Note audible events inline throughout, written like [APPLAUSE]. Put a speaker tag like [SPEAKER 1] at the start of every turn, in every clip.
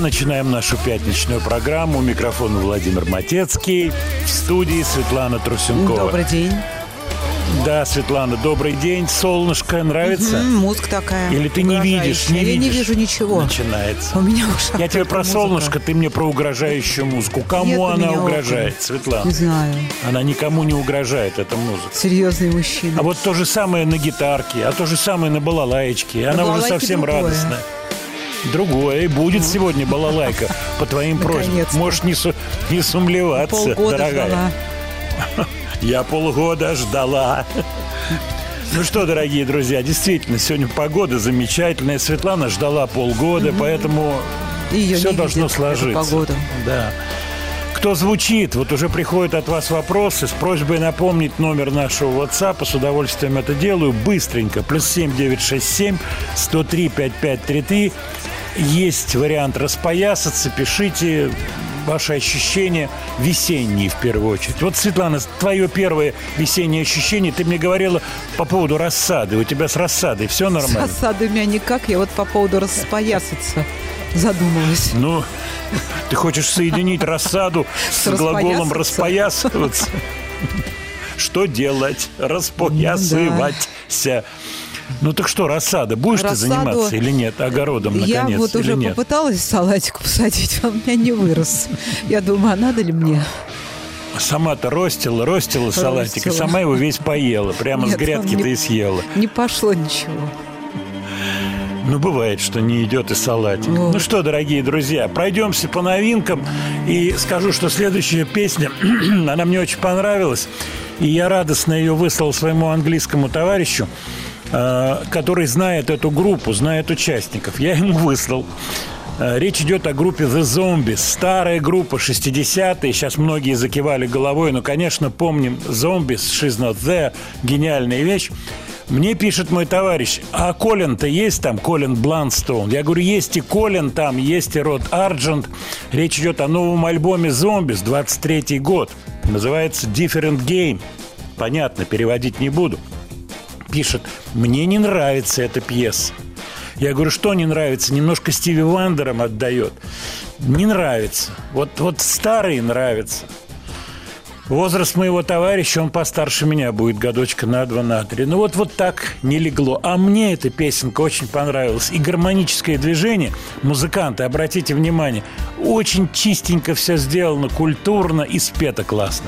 [SPEAKER 1] Начинаем нашу пятничную программу. У микрофона Владимир Матецкий. В студии Светлана Трусенкова.
[SPEAKER 2] Добрый день.
[SPEAKER 1] Да, Светлана, добрый день. Солнышко нравится?
[SPEAKER 2] М, Музыка такая.
[SPEAKER 1] Или ты не видишь, не
[SPEAKER 2] угрожающая. Я
[SPEAKER 1] видишь?
[SPEAKER 2] не вижу ничего.
[SPEAKER 1] Начинается.
[SPEAKER 2] У меня ушах
[SPEAKER 1] Я тебе про
[SPEAKER 2] музыка.
[SPEAKER 1] солнышко, ты мне про угрожающую музыку. Кому
[SPEAKER 2] Нет
[SPEAKER 1] она угрожает,
[SPEAKER 2] окон.
[SPEAKER 1] Светлана?
[SPEAKER 2] Не знаю.
[SPEAKER 1] Она никому не угрожает, эта музыка.
[SPEAKER 2] Серьезный мужчина.
[SPEAKER 1] А вот то же самое на гитарке, а то же самое на балалаечке. Она уже
[SPEAKER 2] балалайке
[SPEAKER 1] совсем
[SPEAKER 2] другое.
[SPEAKER 1] радостная. Другое. И будет сегодня балалайка по твоим просьбам. Можешь не, су- не сумлеваться,
[SPEAKER 2] Полгода
[SPEAKER 1] дорогая.
[SPEAKER 2] ждала.
[SPEAKER 1] Я полгода ждала. Ну что, дорогие друзья, действительно, сегодня погода замечательная. Светлана ждала полгода, поэтому
[SPEAKER 2] Ее
[SPEAKER 1] все должно
[SPEAKER 2] видит,
[SPEAKER 1] сложиться.
[SPEAKER 2] погоду.
[SPEAKER 1] Да. Кто звучит? Вот уже приходят от вас вопросы с просьбой напомнить номер нашего WhatsApp. С удовольствием это делаю. Быстренько. Плюс 7 967 103 5533. Есть вариант распоясаться. Пишите ваши ощущения весенние в первую очередь. Вот, Светлана, твое первое весеннее ощущение, ты мне говорила по поводу рассады. У тебя с рассадой все
[SPEAKER 2] С
[SPEAKER 1] нормально?
[SPEAKER 2] рассадой у меня никак. Я вот по поводу распоясаться задумалась.
[SPEAKER 1] Ну, ты хочешь соединить рассаду с,
[SPEAKER 2] С
[SPEAKER 1] глаголом распоясываться? Что делать? Распоясываться. Ну так что, рассада, будешь ты
[SPEAKER 2] Рассаду
[SPEAKER 1] заниматься или нет? Огородом,
[SPEAKER 2] Я
[SPEAKER 1] наконец,
[SPEAKER 2] вот
[SPEAKER 1] или
[SPEAKER 2] уже
[SPEAKER 1] нет?
[SPEAKER 2] попыталась салатик посадить, а у меня не вырос. Я думаю, а надо ли мне?
[SPEAKER 1] Сама-то ростила, ростила салатик, и сама его весь поела. Прямо с
[SPEAKER 2] Нет, он
[SPEAKER 1] грядки
[SPEAKER 2] не-
[SPEAKER 1] ты и съела.
[SPEAKER 2] Не пошло ничего.
[SPEAKER 1] Ну, бывает, что не идет и салатик.
[SPEAKER 2] Вот.
[SPEAKER 1] Ну что, дорогие друзья, пройдемся по новинкам. И скажу, что следующая песня, [CLEARS THROAT] она мне очень понравилась. И я радостно ее выслал своему английскому товарищу, который знает эту группу, знает участников. Я ему выслал. Э, Речь идет о группе The Zombies. Старая группа, 60-е. Сейчас многие закивали головой. Но, конечно, помним Zombies, She's Not There. Гениальная вещь. Мне пишет мой товарищ, а Колин-то есть там, Колин Бланстоун? Я говорю, есть и Колин там, есть и Род Арджент. Речь идет о новом альбоме «Зомбис», 23 год. Называется «Different Game». Понятно, переводить не буду. Пишет, мне не нравится эта пьеса. Я говорю, что не нравится? Немножко Стиви Вандером отдает. Не нравится. Вот, вот старые нравятся. Возраст моего товарища, он постарше меня будет, годочка на два, на три. Ну вот, вот так не легло. А мне эта песенка очень понравилась. И гармоническое движение, музыканты, обратите внимание, очень чистенько все сделано, культурно и спето классно.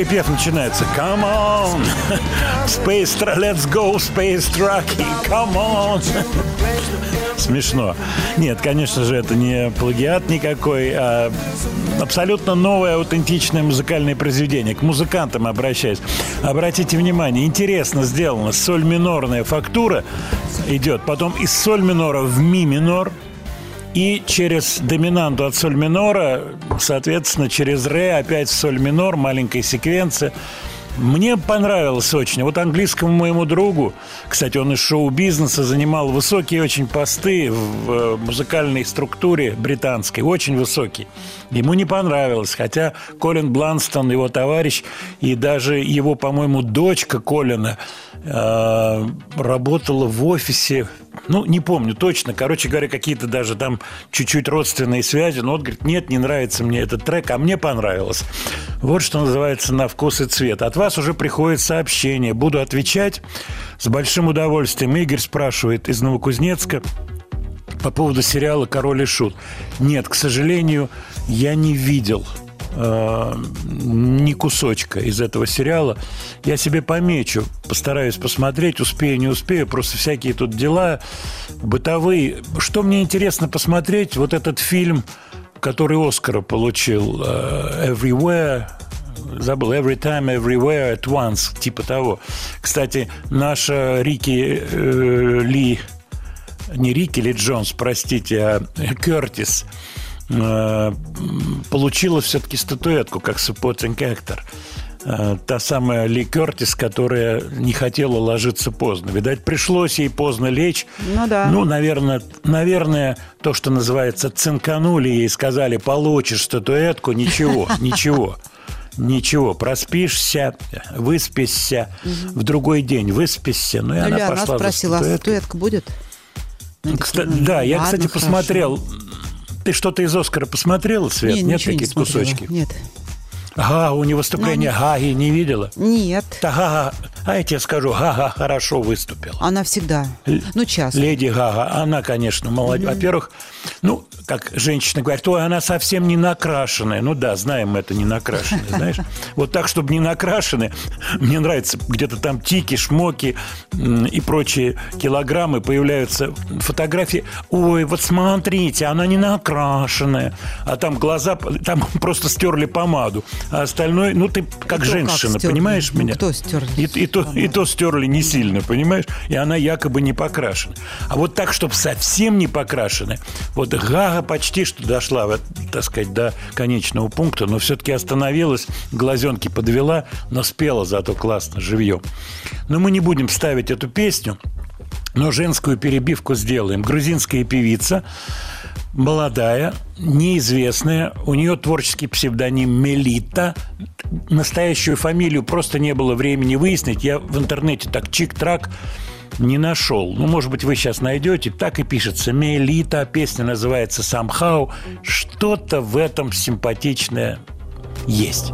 [SPEAKER 1] Припев начинается Come on Space Tra- Let's go Space Trucky Come on Смешно. Нет, конечно же, это не плагиат никакой, а абсолютно новое аутентичное музыкальное произведение. К музыкантам обращаюсь. Обратите внимание, интересно сделано. Соль минорная фактура идет, потом из соль минора в ми минор, и через доминанту от соль минора, соответственно, через ре опять соль минор, маленькая секвенция. Мне понравилось очень. Вот английскому моему другу, кстати, он из шоу-бизнеса занимал высокие очень посты в э, музыкальной структуре британской, очень высокие. Ему не понравилось, хотя Колин Бланстон, его товарищ, и даже его, по-моему, дочка Колина э, работала в офисе, ну, не помню точно, короче говоря, какие-то даже там чуть-чуть родственные связи, но вот, говорит, нет, не нравится мне этот трек, а мне понравилось. Вот что называется на вкус и цвет. От вас уже приходит сообщение. Буду отвечать с большим удовольствием. Игорь спрашивает из Новокузнецка по поводу сериала «Король и Шут». Нет, к сожалению, я не видел э, ни кусочка из этого сериала. Я себе помечу, постараюсь посмотреть, успею, не успею. Просто всякие тут дела бытовые. Что мне интересно посмотреть, вот этот фильм, который Оскара получил, э, «Everywhere», забыл, «Every time, everywhere, at once», типа того. Кстати, наша Рики э, Ли не Рики Ли Джонс, простите, а Кертис э, получила все-таки статуэтку как supporting actor. Э, Та самая Ли Кертис, которая не хотела ложиться поздно. Видать, пришлось ей поздно лечь.
[SPEAKER 2] Ну да.
[SPEAKER 1] Ну, наверное, наверное, то, что называется, цинканули ей и сказали, получишь статуэтку, ничего, [LAUGHS] ничего. Ничего, проспишься, выспишься, в другой день выспишься. Ну, и
[SPEAKER 2] Ну,
[SPEAKER 1] она
[SPEAKER 2] она
[SPEAKER 1] пошла за
[SPEAKER 2] спросила, а статуэтка будет? Такие,
[SPEAKER 1] Кста-
[SPEAKER 2] ну,
[SPEAKER 1] да, я,
[SPEAKER 2] ладно,
[SPEAKER 1] кстати,
[SPEAKER 2] хорошо.
[SPEAKER 1] посмотрел. Ты что-то из Оскара посмотрела, Свет?
[SPEAKER 2] Не,
[SPEAKER 1] Нет
[SPEAKER 2] ничего не смотрела.
[SPEAKER 1] кусочки?
[SPEAKER 2] Нет.
[SPEAKER 1] Ага, у него выступление Гаги не видела?
[SPEAKER 2] Нет.
[SPEAKER 1] Да, Гага, а я тебе скажу, Гага хорошо выступила.
[SPEAKER 2] Она всегда.
[SPEAKER 1] Л-
[SPEAKER 2] Ну, часто.
[SPEAKER 1] Леди Гага, она, конечно, молодец. Во-первых, ну, как женщина говорит, ой, она совсем не накрашенная. Ну да, знаем это не накрашенная, [LAUGHS] знаешь. Вот так, чтобы не накрашенная, мне нравится, где-то там тики, шмоки и прочие килограммы появляются фотографии. Ой, вот смотрите, она не накрашенная. А там глаза, там [LAUGHS] просто стерли помаду. А остальное, ну ты как
[SPEAKER 2] И как
[SPEAKER 1] женщина,
[SPEAKER 2] стерли?
[SPEAKER 1] понимаешь
[SPEAKER 2] Ну,
[SPEAKER 1] меня?
[SPEAKER 2] кто стерли
[SPEAKER 1] И, и то, и то стерли не сильно, понимаешь? И она якобы не покрашена. А вот так, чтобы совсем не покрашена, вот Гага почти что дошла, вот, так сказать, до конечного пункта, но все-таки остановилась, глазенки подвела, но спела зато классно, живьем. Но мы не будем ставить эту песню, но женскую перебивку сделаем. Грузинская певица, молодая, неизвестная. У нее творческий псевдоним Мелита. Настоящую фамилию просто не было времени выяснить. Я в интернете так чик-трак не нашел. Ну, может быть, вы сейчас найдете. Так и пишется Мелита. Песня называется «Somehow». Что-то в этом симпатичное есть.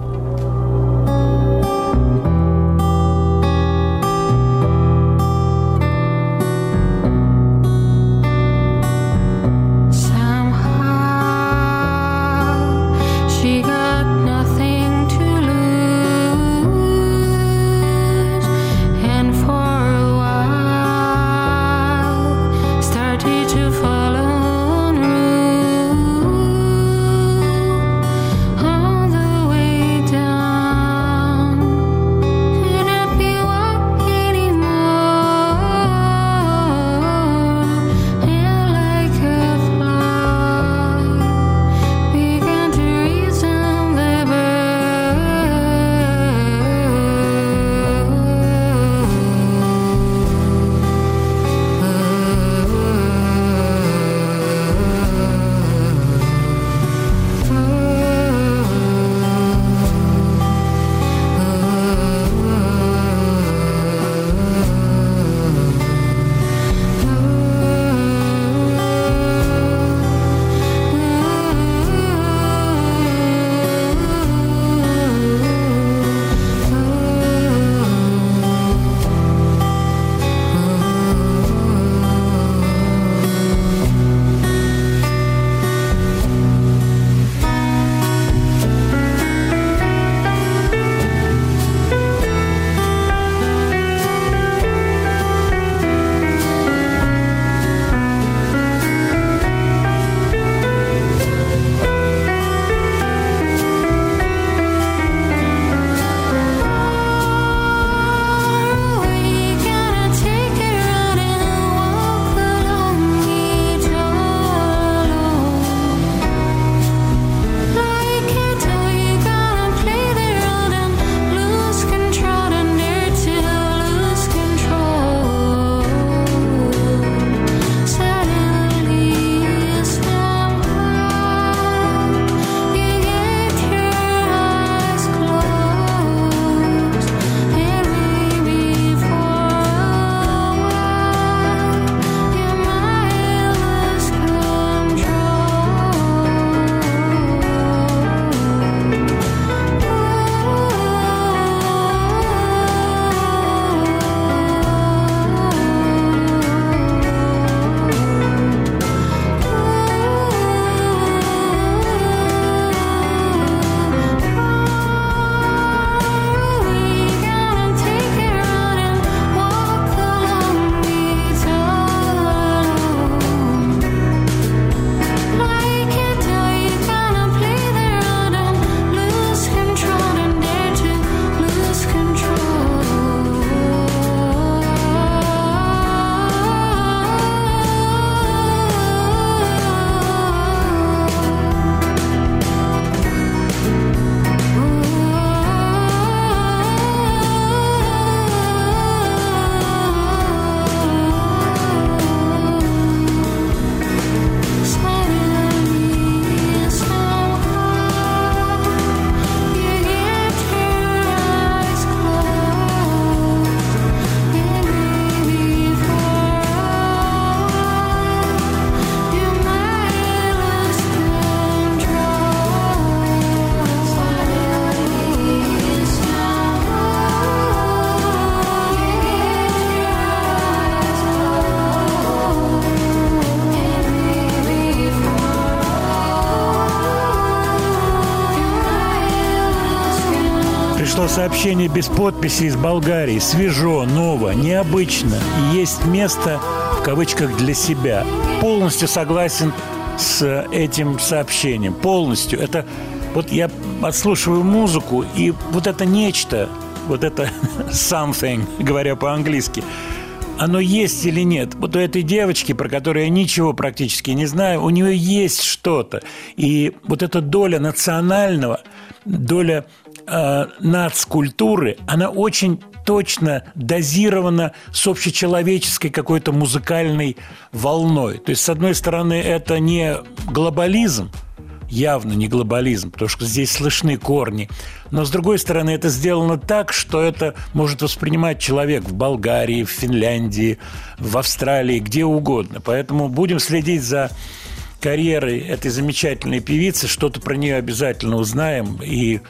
[SPEAKER 1] Сообщение без подписи из Болгарии. Свежо, ново, необычно. И есть место, в кавычках, для себя. Полностью согласен с этим сообщением. Полностью. Это вот я отслушиваю музыку, и вот это нечто, вот это [LAUGHS] something, говоря по-английски, оно есть или нет. Вот у этой девочки, про которую я ничего практически не знаю, у нее есть что-то. И вот эта доля национального, доля э, нацкультуры, она очень точно дозирована с общечеловеческой какой-то музыкальной волной. То есть, с одной стороны, это не глобализм, явно не глобализм, потому что здесь слышны корни. Но, с другой стороны, это сделано так, что это может воспринимать человек в Болгарии, в Финляндии, в Австралии, где угодно. Поэтому будем следить за карьерой этой замечательной певицы, что-то про нее обязательно узнаем и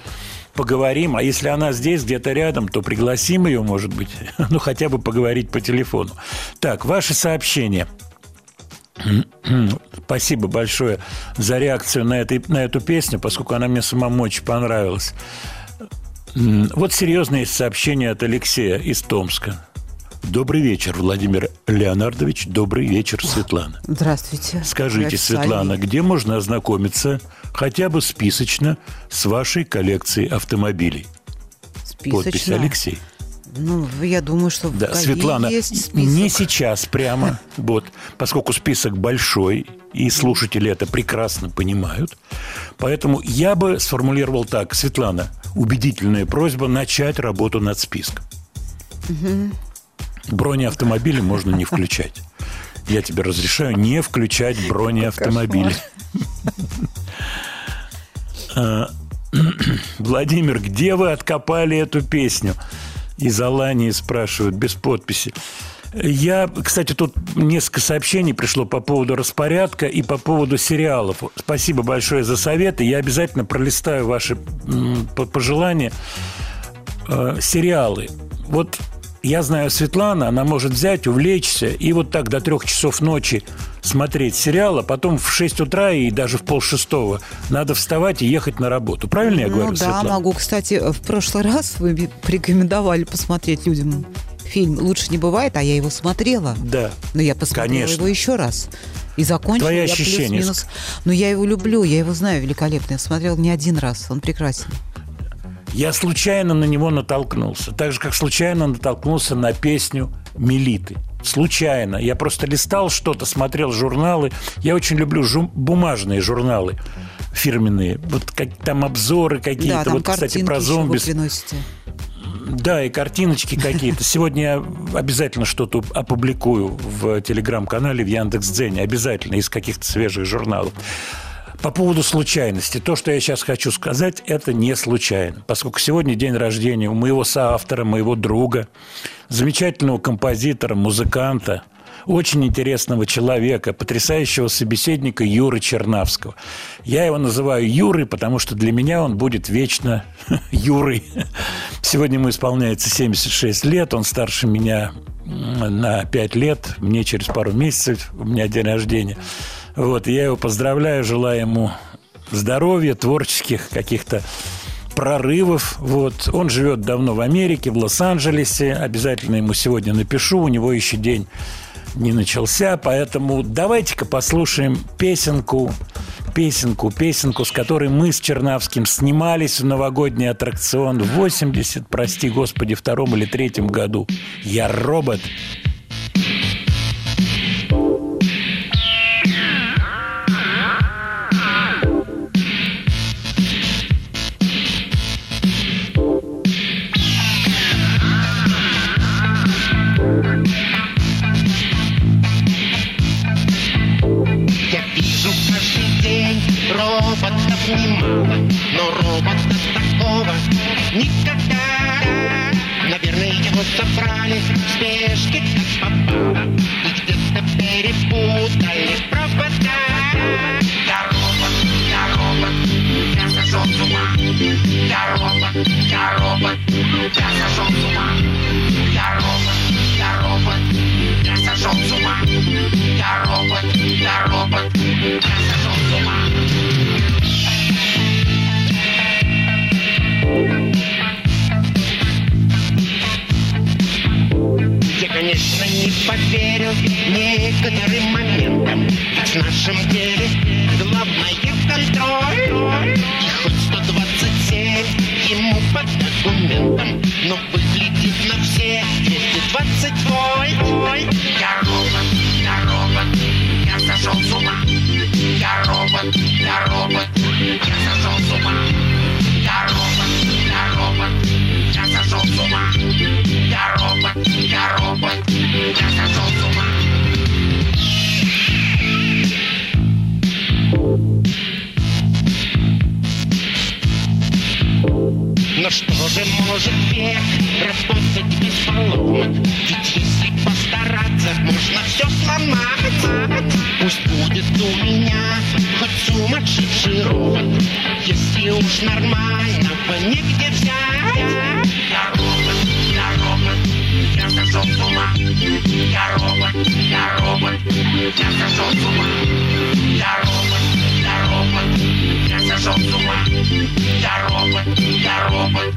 [SPEAKER 1] поговорим. А если она здесь, где-то рядом, то пригласим ее, может быть, [LAUGHS] ну, хотя бы поговорить по телефону. Так, ваши сообщения [CLEARS THROAT] – Спасибо большое за реакцию на, этой, на эту песню, поскольку она мне самому очень понравилась. Вот серьезное сообщение от Алексея из Томска. Добрый вечер, Владимир Леонардович. Добрый вечер, Светлана.
[SPEAKER 2] Здравствуйте.
[SPEAKER 1] Скажите,
[SPEAKER 2] Официально.
[SPEAKER 1] Светлана, где можно ознакомиться хотя бы списочно с вашей коллекцией автомобилей? Подпись
[SPEAKER 2] Списочно.
[SPEAKER 1] Алексей.
[SPEAKER 2] Ну, я думаю, что в
[SPEAKER 1] Да,
[SPEAKER 2] ГАИ
[SPEAKER 1] Светлана,
[SPEAKER 2] есть список.
[SPEAKER 1] не сейчас прямо, [LAUGHS] вот, поскольку список большой, и слушатели это прекрасно понимают. Поэтому я бы сформулировал так, Светлана, убедительная просьба начать работу над списком. Бронеавтомобили можно не [LAUGHS] включать. Я тебе разрешаю не включать бронеавтомобили. А, [CLEARS THROAT] Владимир, где вы откопали эту песню? Из Алании спрашивают, без подписи. Я, кстати, тут несколько сообщений пришло по поводу распорядка и по поводу сериалов. Спасибо большое за советы. Я обязательно пролистаю ваши пожелания. Э, сериалы. Вот я знаю Светлана, она может взять, увлечься и вот так до трех часов ночи смотреть сериал, а потом в 6 утра и даже в полшестого надо вставать и ехать на работу. Правильно я
[SPEAKER 2] Ну
[SPEAKER 1] говорю,
[SPEAKER 2] да,
[SPEAKER 1] Светлана?
[SPEAKER 2] могу. Кстати, в прошлый раз вы порекомендовали посмотреть людям фильм «Лучше не бывает», а я его смотрела.
[SPEAKER 1] Да.
[SPEAKER 2] Но я посмотрела
[SPEAKER 1] Конечно.
[SPEAKER 2] его еще раз. И закончила
[SPEAKER 1] Твои
[SPEAKER 2] я
[SPEAKER 1] ощущения?
[SPEAKER 2] плюс-минус. Но я его люблю, я его знаю великолепно. Я смотрела не один раз, он прекрасен.
[SPEAKER 1] Я случайно на него натолкнулся. Так же, как случайно натолкнулся на песню «Мелиты». Случайно. Я просто листал что-то, смотрел журналы. Я очень люблю жу- бумажные журналы фирменные. Вот как, там обзоры
[SPEAKER 2] да,
[SPEAKER 1] какие-то.
[SPEAKER 2] там
[SPEAKER 1] вот, кстати, про зомби. Да, и картиночки какие-то. Сегодня я обязательно что-то опубликую в телеграм-канале, в Яндекс.Дзене. Обязательно из каких-то свежих журналов. По поводу случайности. То, что я сейчас хочу сказать, это не случайно. Поскольку сегодня день рождения у моего соавтора, моего друга, замечательного композитора, музыканта, очень интересного человека, потрясающего собеседника Юры Чернавского. Я его называю Юрой, потому что для меня он будет вечно [LAUGHS] Юрой. Сегодня ему исполняется 76 лет, он старше меня на 5 лет, мне через пару месяцев, у меня день рождения. Вот, я его поздравляю, желаю ему здоровья, творческих каких-то прорывов. Вот. Он живет давно в Америке, в Лос-Анджелесе. Обязательно ему сегодня напишу. У него еще день не начался, поэтому давайте-ка послушаем песенку, песенку, песенку, с которой мы с Чернавским снимались в новогодний аттракцион в 80, прости господи, втором или третьем году. Я робот.
[SPEAKER 3] Забрали в спешке, и где-то перепутали провода. Я робот, я сошел с ума. Я робот, я сошел с ума. Я робот, я сошел с ума. Я робот, я сошел с ума. конечно, не поверил некоторым моментам. А в нашем деле главное контроль. И хоть 127 ему под документом, но выглядит на все 220 вольт. Я робот, я робот, я сошел с ума. Я робот, я робот. Но что же может век распутать без поломок? Ведь если постараться, можно все сломать. Пусть будет у меня хоть сумасшедший робот, если уж нормально, нормального негде взять я сошел с ума. Я робот, я робот, я сошел с ума. Я робот, я робот,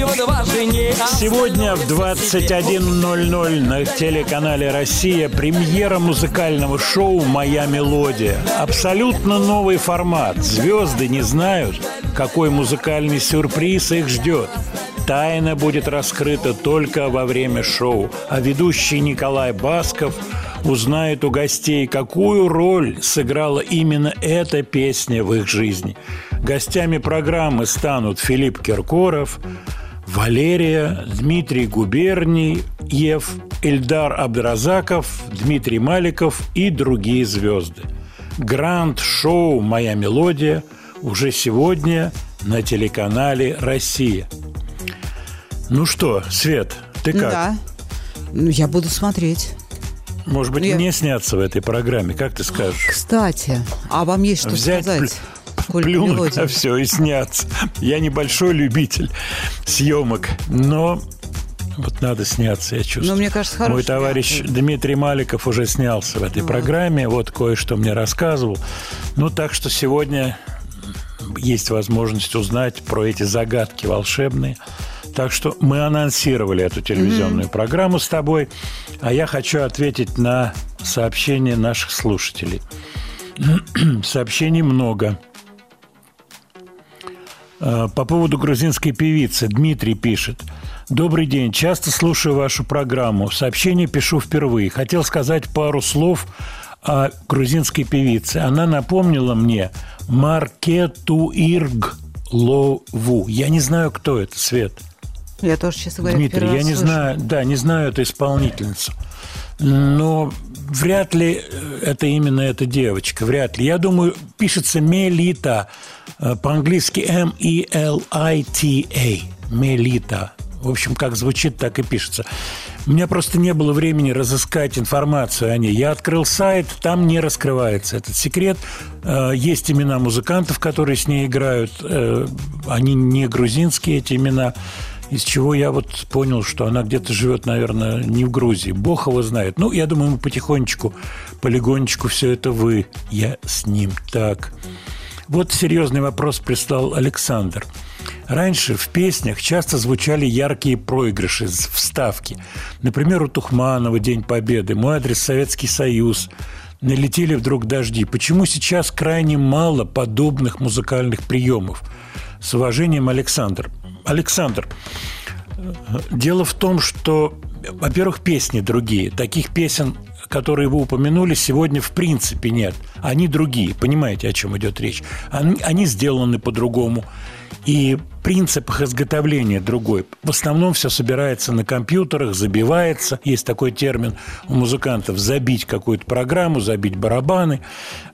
[SPEAKER 1] Сегодня в 21.00 на телеканале «Россия» премьера музыкального шоу «Моя мелодия». Абсолютно новый формат. Звезды не знают, какой музыкальный сюрприз их ждет. Тайна будет раскрыта только во время шоу, а ведущий Николай Басков узнает у гостей, какую роль сыграла именно эта песня в их жизни. Гостями программы станут Филипп Киркоров, Валерия, Дмитрий Губерниев, Эльдар Абдразаков, Дмитрий Маликов и другие звезды. Гранд-шоу «Моя мелодия» уже сегодня на телеканале «Россия». Ну что, Свет, ты как?
[SPEAKER 2] Да. Ну, я буду смотреть.
[SPEAKER 1] Может быть,
[SPEAKER 2] Ну, я-
[SPEAKER 1] мне снятся в этой программе, как ты скажешь?
[SPEAKER 2] Кстати, а вам есть что
[SPEAKER 1] Взять,
[SPEAKER 2] сказать? Коль
[SPEAKER 1] Плюнуть
[SPEAKER 2] мелодия.
[SPEAKER 1] на все и сняться. Я небольшой любитель съемок, но вот надо сняться, я чувствую.
[SPEAKER 2] Ну, мне кажется,
[SPEAKER 1] Мой товарищ
[SPEAKER 2] вариант.
[SPEAKER 1] Дмитрий Маликов уже снялся в этой программе, вот кое-что мне рассказывал. Ну, так что сегодня есть возможность узнать про эти загадки волшебные. Так что мы анонсировали эту телевизионную программу с тобой, а я хочу ответить на сообщения наших слушателей. [CLEARS THROAT] Сообщений много. Э, По поводу грузинской певицы Дмитрий пишет. Добрый день. Часто слушаю вашу программу. Сообщение пишу впервые. Хотел сказать пару слов о грузинской певице. Она напомнила мне Маркету Ирг Лову. Я не знаю, кто это, Свет.
[SPEAKER 2] Я тоже, честно говоря,
[SPEAKER 1] Дмитрий, я не
[SPEAKER 2] слышу.
[SPEAKER 1] знаю, да, не знаю эту исполнительницу. Но вряд ли э, это именно эта девочка, вряд ли. Я думаю, пишется Мелита, э, по-английски M-E-L-I-T-A, Мелита. В общем, как звучит, так и пишется. У меня просто не было времени разыскать информацию о ней. Я открыл сайт, там не раскрывается этот секрет. Э, Есть имена музыкантов, которые с ней играют. Они не грузинские, эти имена. Из чего я вот понял, что она где-то живет, наверное, не в Грузии. Бог его знает. Ну, я думаю, мы потихонечку, полигонечку все это вы, я с ним. Так. Вот серьезный вопрос прислал Александр. Раньше в песнях часто звучали яркие проигрыши, вставки. Например, у Тухманова «День Победы», «Мой адрес Советский Союз», «Налетели вдруг дожди». Почему сейчас крайне мало подобных музыкальных приемов? С уважением, Александр. Александр, Дело в том, что во-первых, песни другие. Таких песен, которые вы упомянули, сегодня в принципе нет. Они другие, понимаете, о чем идет речь. Они, они сделаны по-другому. И принцип их изготовления другой. В основном все собирается на компьютерах, забивается. Есть такой термин у музыкантов – забить какую-то программу, забить барабаны.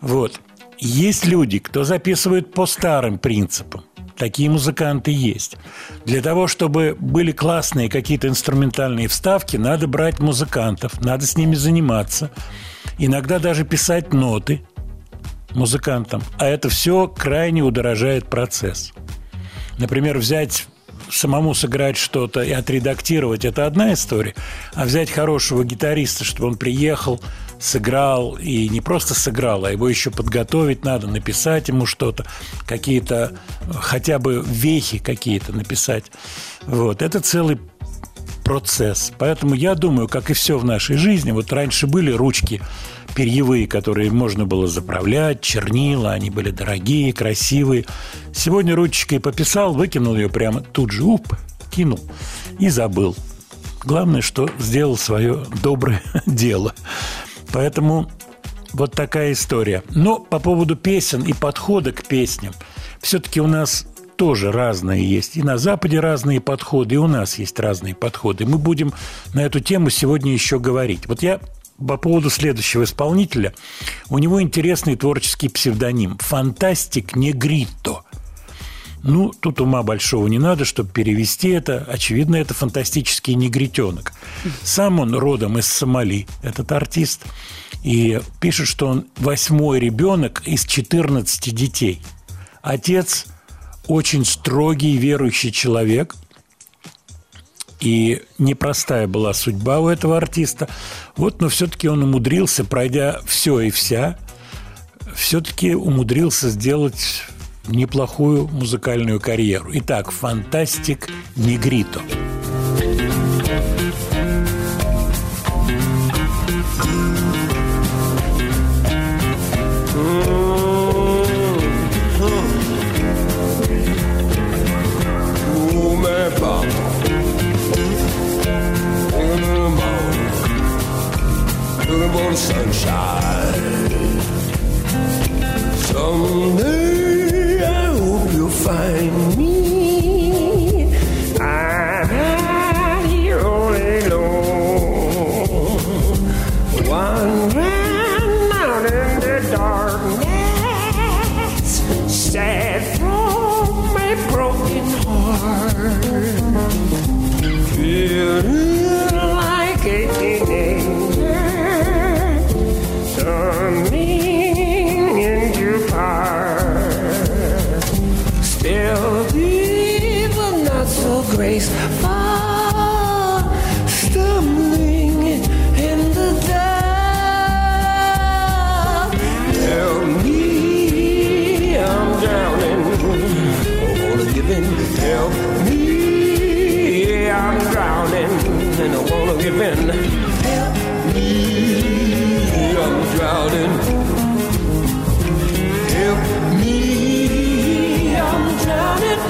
[SPEAKER 1] Вот. Есть люди, кто записывает по старым принципам. Такие музыканты есть. Для того, чтобы были классные какие-то инструментальные вставки, надо брать музыкантов, надо с ними заниматься. Иногда даже писать ноты музыкантам. А это все крайне удорожает процесс. Например, взять самому сыграть что-то и отредактировать – это одна история. А взять хорошего гитариста, чтобы он приехал, сыграл, и не просто сыграл, а его еще подготовить надо, написать ему что-то, какие-то хотя бы вехи какие-то написать. Вот. Это целый процесс. Поэтому я думаю, как и все в нашей жизни, вот раньше были ручки перьевые, которые можно было заправлять, чернила, они были дорогие, красивые. Сегодня ручкой пописал, выкинул ее прямо тут же, уп, кинул и забыл. Главное, что сделал свое доброе [LAUGHS] дело. Поэтому вот такая история. Но по поводу песен и подхода к песням, все-таки у нас тоже разные есть. И на Западе разные подходы, и у нас есть разные подходы. Мы будем на эту тему сегодня еще говорить. Вот я по поводу следующего исполнителя. У него интересный творческий псевдоним «Фантастик Негрито». Ну, тут ума большого не надо, чтобы перевести это. Очевидно, это фантастический негритенок. Сам он родом из Сомали, этот артист. И пишет, что он восьмой ребенок из 14 детей. Отец очень строгий верующий человек. И непростая была судьба у этого артиста. Вот, но все-таки он умудрился, пройдя все и вся, все-таки умудрился сделать неплохую музыкальную карьеру. Итак, фантастик Негрито.
[SPEAKER 4] Sunshine. Someday find me. I'm out here all alone, wandering out in the darkness, sad from a broken heart, feeling In. Help me, I'm drowning. Help me, I'm drowning.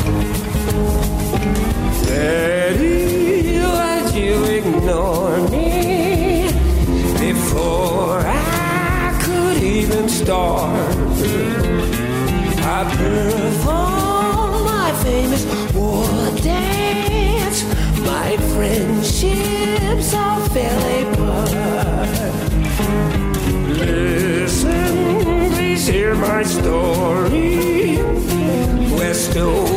[SPEAKER 4] Daddy, why'd you ignore me before I could even start? I performed my famous war dance my friendships all fell apart. Listen, please hear my story.
[SPEAKER 1] We're still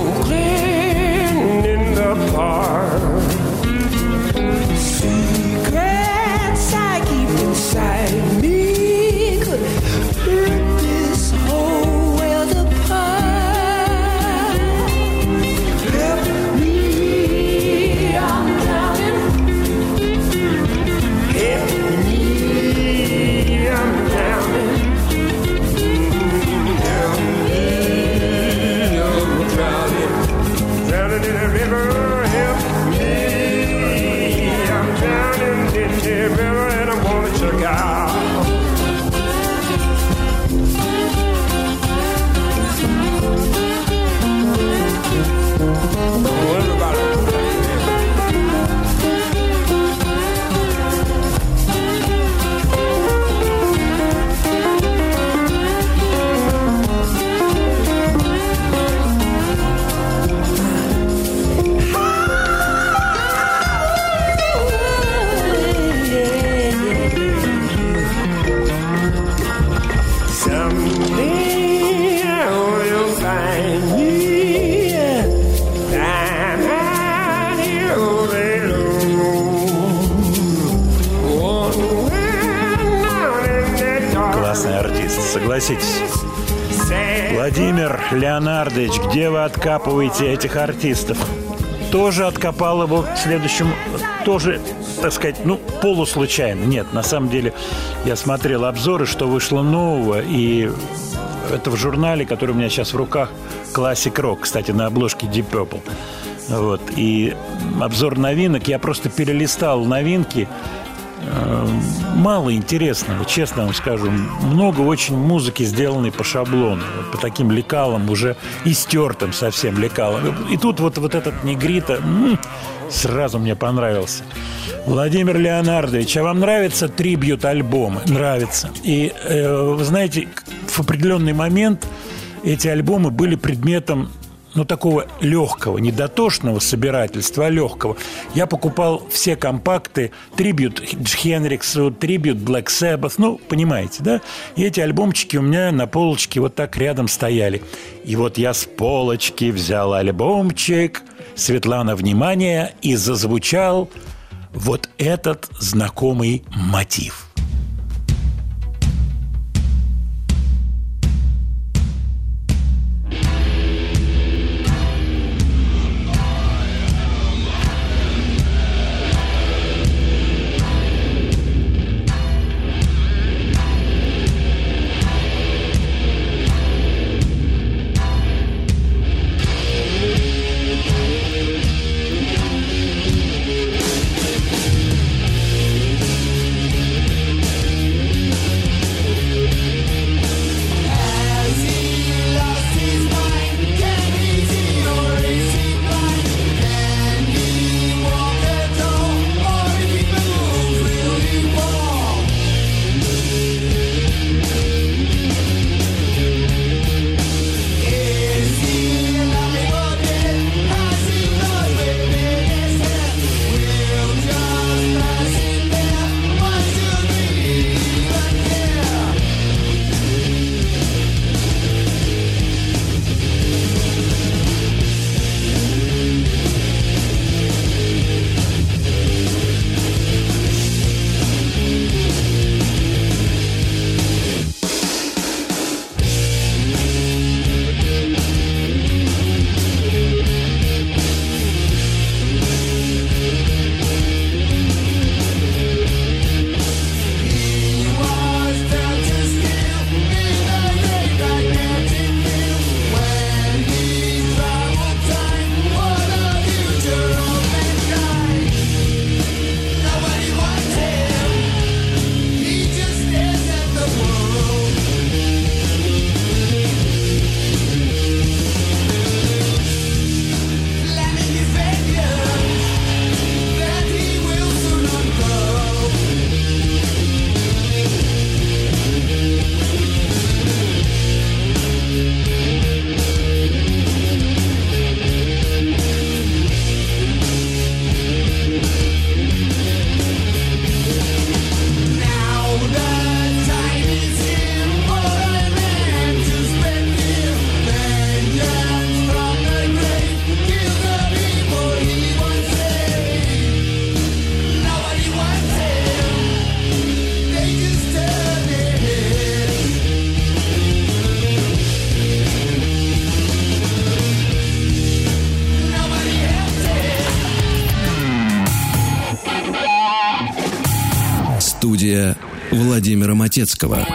[SPEAKER 1] Леонардович, где вы откапываете этих артистов? Тоже откопал его в следующем, тоже, так сказать, ну, полуслучайно. Нет, на самом деле я смотрел обзоры, что вышло нового, и это в журнале, который у меня сейчас в руках, Classic Rock, кстати, на обложке Deep Purple. Вот, и обзор новинок, я просто перелистал новинки, мало интересного, честно вам скажу. Много очень музыки, сделанной по шаблону, по таким лекалам, уже истертым совсем лекалам. И тут вот, вот этот негрита сразу мне понравился. Владимир Леонардович, а вам нравятся трибьют-альбомы? Нравится. И, э, вы знаете, в определенный момент эти альбомы были предметом ну, такого легкого, не дотошного собирательства, а легкого. Я покупал все компакты, трибют Хенриксу, трибют Black Sabbath, ну, понимаете, да? И эти альбомчики у меня на полочке вот так рядом стояли. И вот я с полочки взял альбомчик, Светлана, внимание, и зазвучал вот этот знакомый мотив –
[SPEAKER 5] Владимира Матецкого.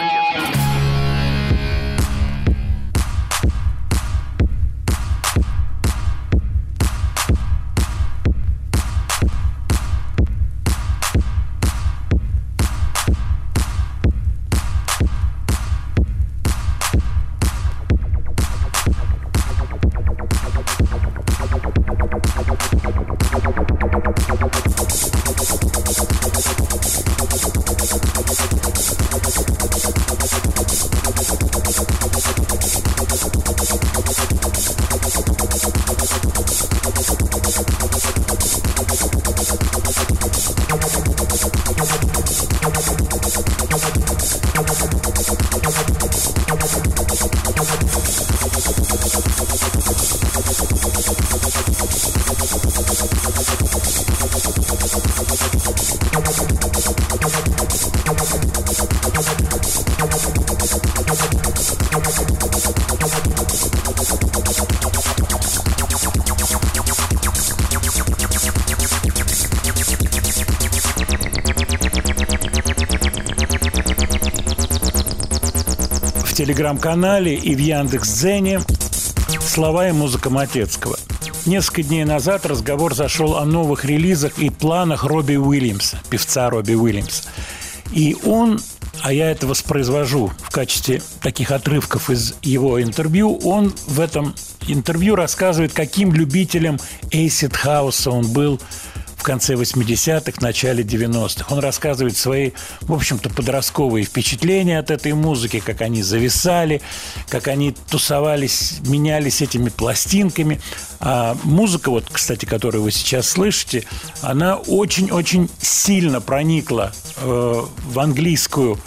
[SPEAKER 1] Телеграм-канале и в Яндекс.Дзене слова и музыка Матецкого. Несколько дней назад разговор зашел о новых релизах и планах Робби Уильямса, певца Робби Уильямса. И он, а я это воспроизвожу в качестве таких отрывков из его интервью, он в этом интервью рассказывает, каким любителем эйсид хауса он был конце 80-х, начале 90-х. Он рассказывает свои, в общем-то, подростковые впечатления от этой музыки, как они зависали, как они тусовались, менялись этими пластинками. А музыка, вот, кстати, которую вы сейчас слышите, она очень-очень сильно проникла э, в английскую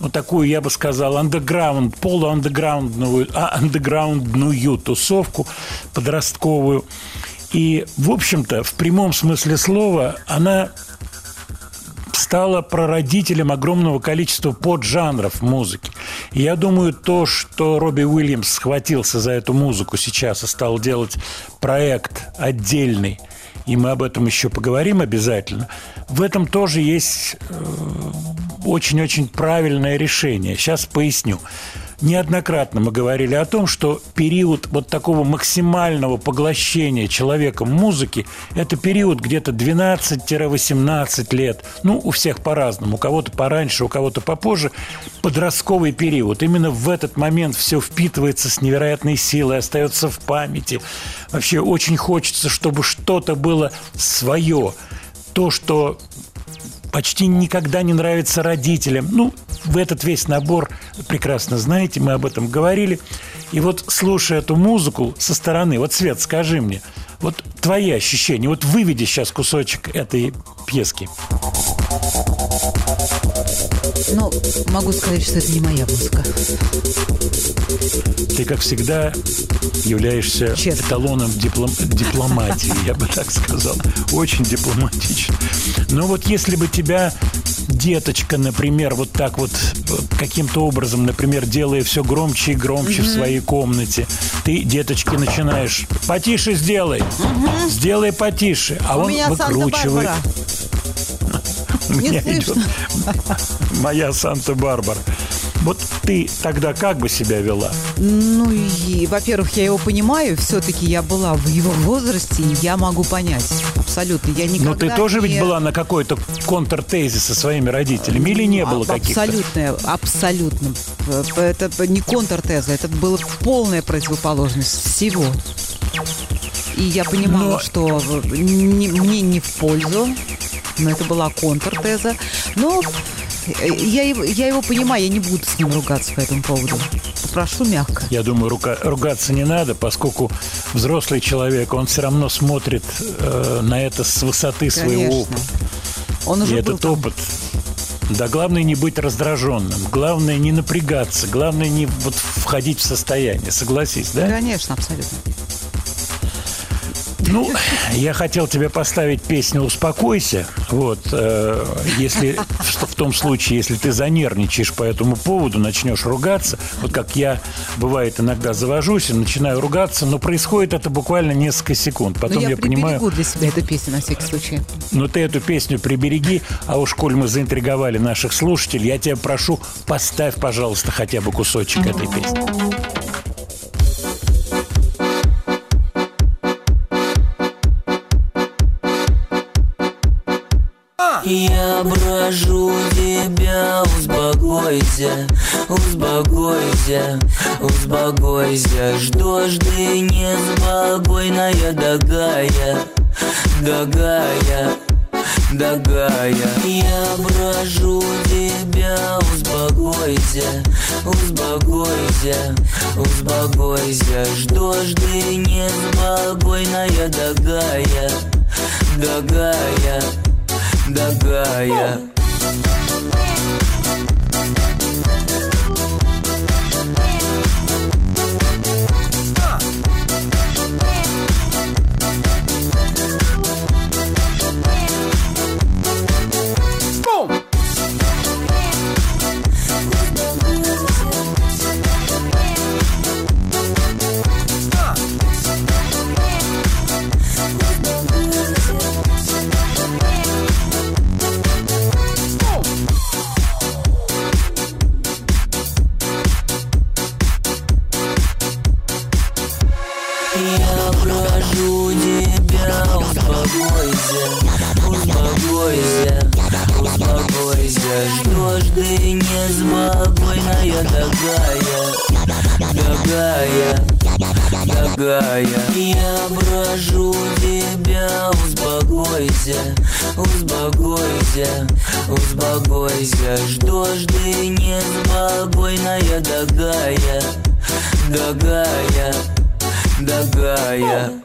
[SPEAKER 1] ну, такую, я бы сказал, андеграунд, полуандеграундную, а, андеграундную тусовку подростковую. И, в общем-то, в прямом смысле слова она стала прародителем огромного количества поджанров музыки. И я думаю, то, что Робби Уильямс схватился за эту музыку сейчас и стал делать проект отдельный, и мы об этом еще поговорим обязательно, в этом тоже есть э, очень-очень правильное решение. Сейчас поясню. Неоднократно мы говорили о том, что период вот такого максимального поглощения человеком музыки – это период где-то 12-18 лет. Ну, у всех по-разному. У кого-то пораньше, у кого-то попозже. Подростковый период. Именно в этот момент все впитывается с невероятной силой, остается в памяти. Вообще очень хочется, чтобы что-то было свое. То, что почти никогда не нравится родителям. Ну, в этот весь набор прекрасно знаете, мы об этом говорили. И вот слушая эту музыку со стороны, вот, Свет, скажи мне, вот твои ощущения, вот выведи сейчас кусочек этой пьески.
[SPEAKER 2] Ну, могу сказать, что это не моя музыка.
[SPEAKER 1] Ты, как всегда, являешься
[SPEAKER 2] Честно.
[SPEAKER 1] эталоном диплом- дипломатии, я бы так сказал. Очень дипломатично. Но вот если бы тебя деточка, например, вот так вот каким-то образом, например, делая все громче и громче в своей комнате, ты, деточки, начинаешь «потише сделай», «сделай потише», а
[SPEAKER 2] У
[SPEAKER 1] он
[SPEAKER 2] меня
[SPEAKER 1] выкручивает. [LAUGHS] У меня идет [LAUGHS] моя Санта-Барбара. Вот ты тогда как бы себя вела?
[SPEAKER 2] Ну, и, во-первых, я его понимаю. Все-таки я была в его возрасте, и я могу понять. Абсолютно. Я никогда
[SPEAKER 1] Но ты тоже ведь
[SPEAKER 2] не-
[SPEAKER 1] была на какой-то контртезе со своими родителями или не было
[SPEAKER 2] А-
[SPEAKER 1] каких-то?
[SPEAKER 2] Абсолютно, абсолютно. П- Это не контртеза, это была полная противоположность всего. И я понимала,
[SPEAKER 1] Но-
[SPEAKER 2] что не- мне не в пользу, но это была контртеза. Но э, я его, я его понимаю, я не буду с ним ругаться по этому поводу. Попрошу мягко.
[SPEAKER 1] Я думаю, рука- ругаться не надо, поскольку взрослый человек, он все равно смотрит э, на это с высоты своего
[SPEAKER 2] Конечно.
[SPEAKER 1] опыта.
[SPEAKER 2] Он
[SPEAKER 1] И
[SPEAKER 2] уже был
[SPEAKER 1] этот
[SPEAKER 2] там.
[SPEAKER 1] опыт. Да, главное не быть раздраженным, главное не напрягаться, главное не вот входить в состояние. Согласись, да?
[SPEAKER 2] Конечно, абсолютно.
[SPEAKER 1] Ну, [LAUGHS] я хотел тебе поставить песню «Успокойся». Вот, э, если в, в том случае, если ты занервничаешь по этому поводу, начнешь ругаться, вот как я, бывает, иногда завожусь и начинаю ругаться, но происходит это буквально несколько секунд.
[SPEAKER 2] Но
[SPEAKER 1] Потом
[SPEAKER 2] я,
[SPEAKER 1] я, понимаю,
[SPEAKER 2] приберегу для себя эту песню на всякий случай.
[SPEAKER 1] ну ты эту песню прибереги, а уж коль мы заинтриговали наших слушателей, я тебя прошу, поставь, пожалуйста, хотя бы кусочек этой песни.
[SPEAKER 6] Я прошу тебя, успокойся, успокойся, успокойся Что ж ты неспокойная догая, догая, догая. Я прошу тебя, успокойся, успокойся, успокойся Что ж ты неспокойная догая, догая, догая успокойся, ты неспокойная такая, такая, такая Я прошу тебя, успокойся, успокойся, успокойся. Что ж ты неспокойная такая, такая, такая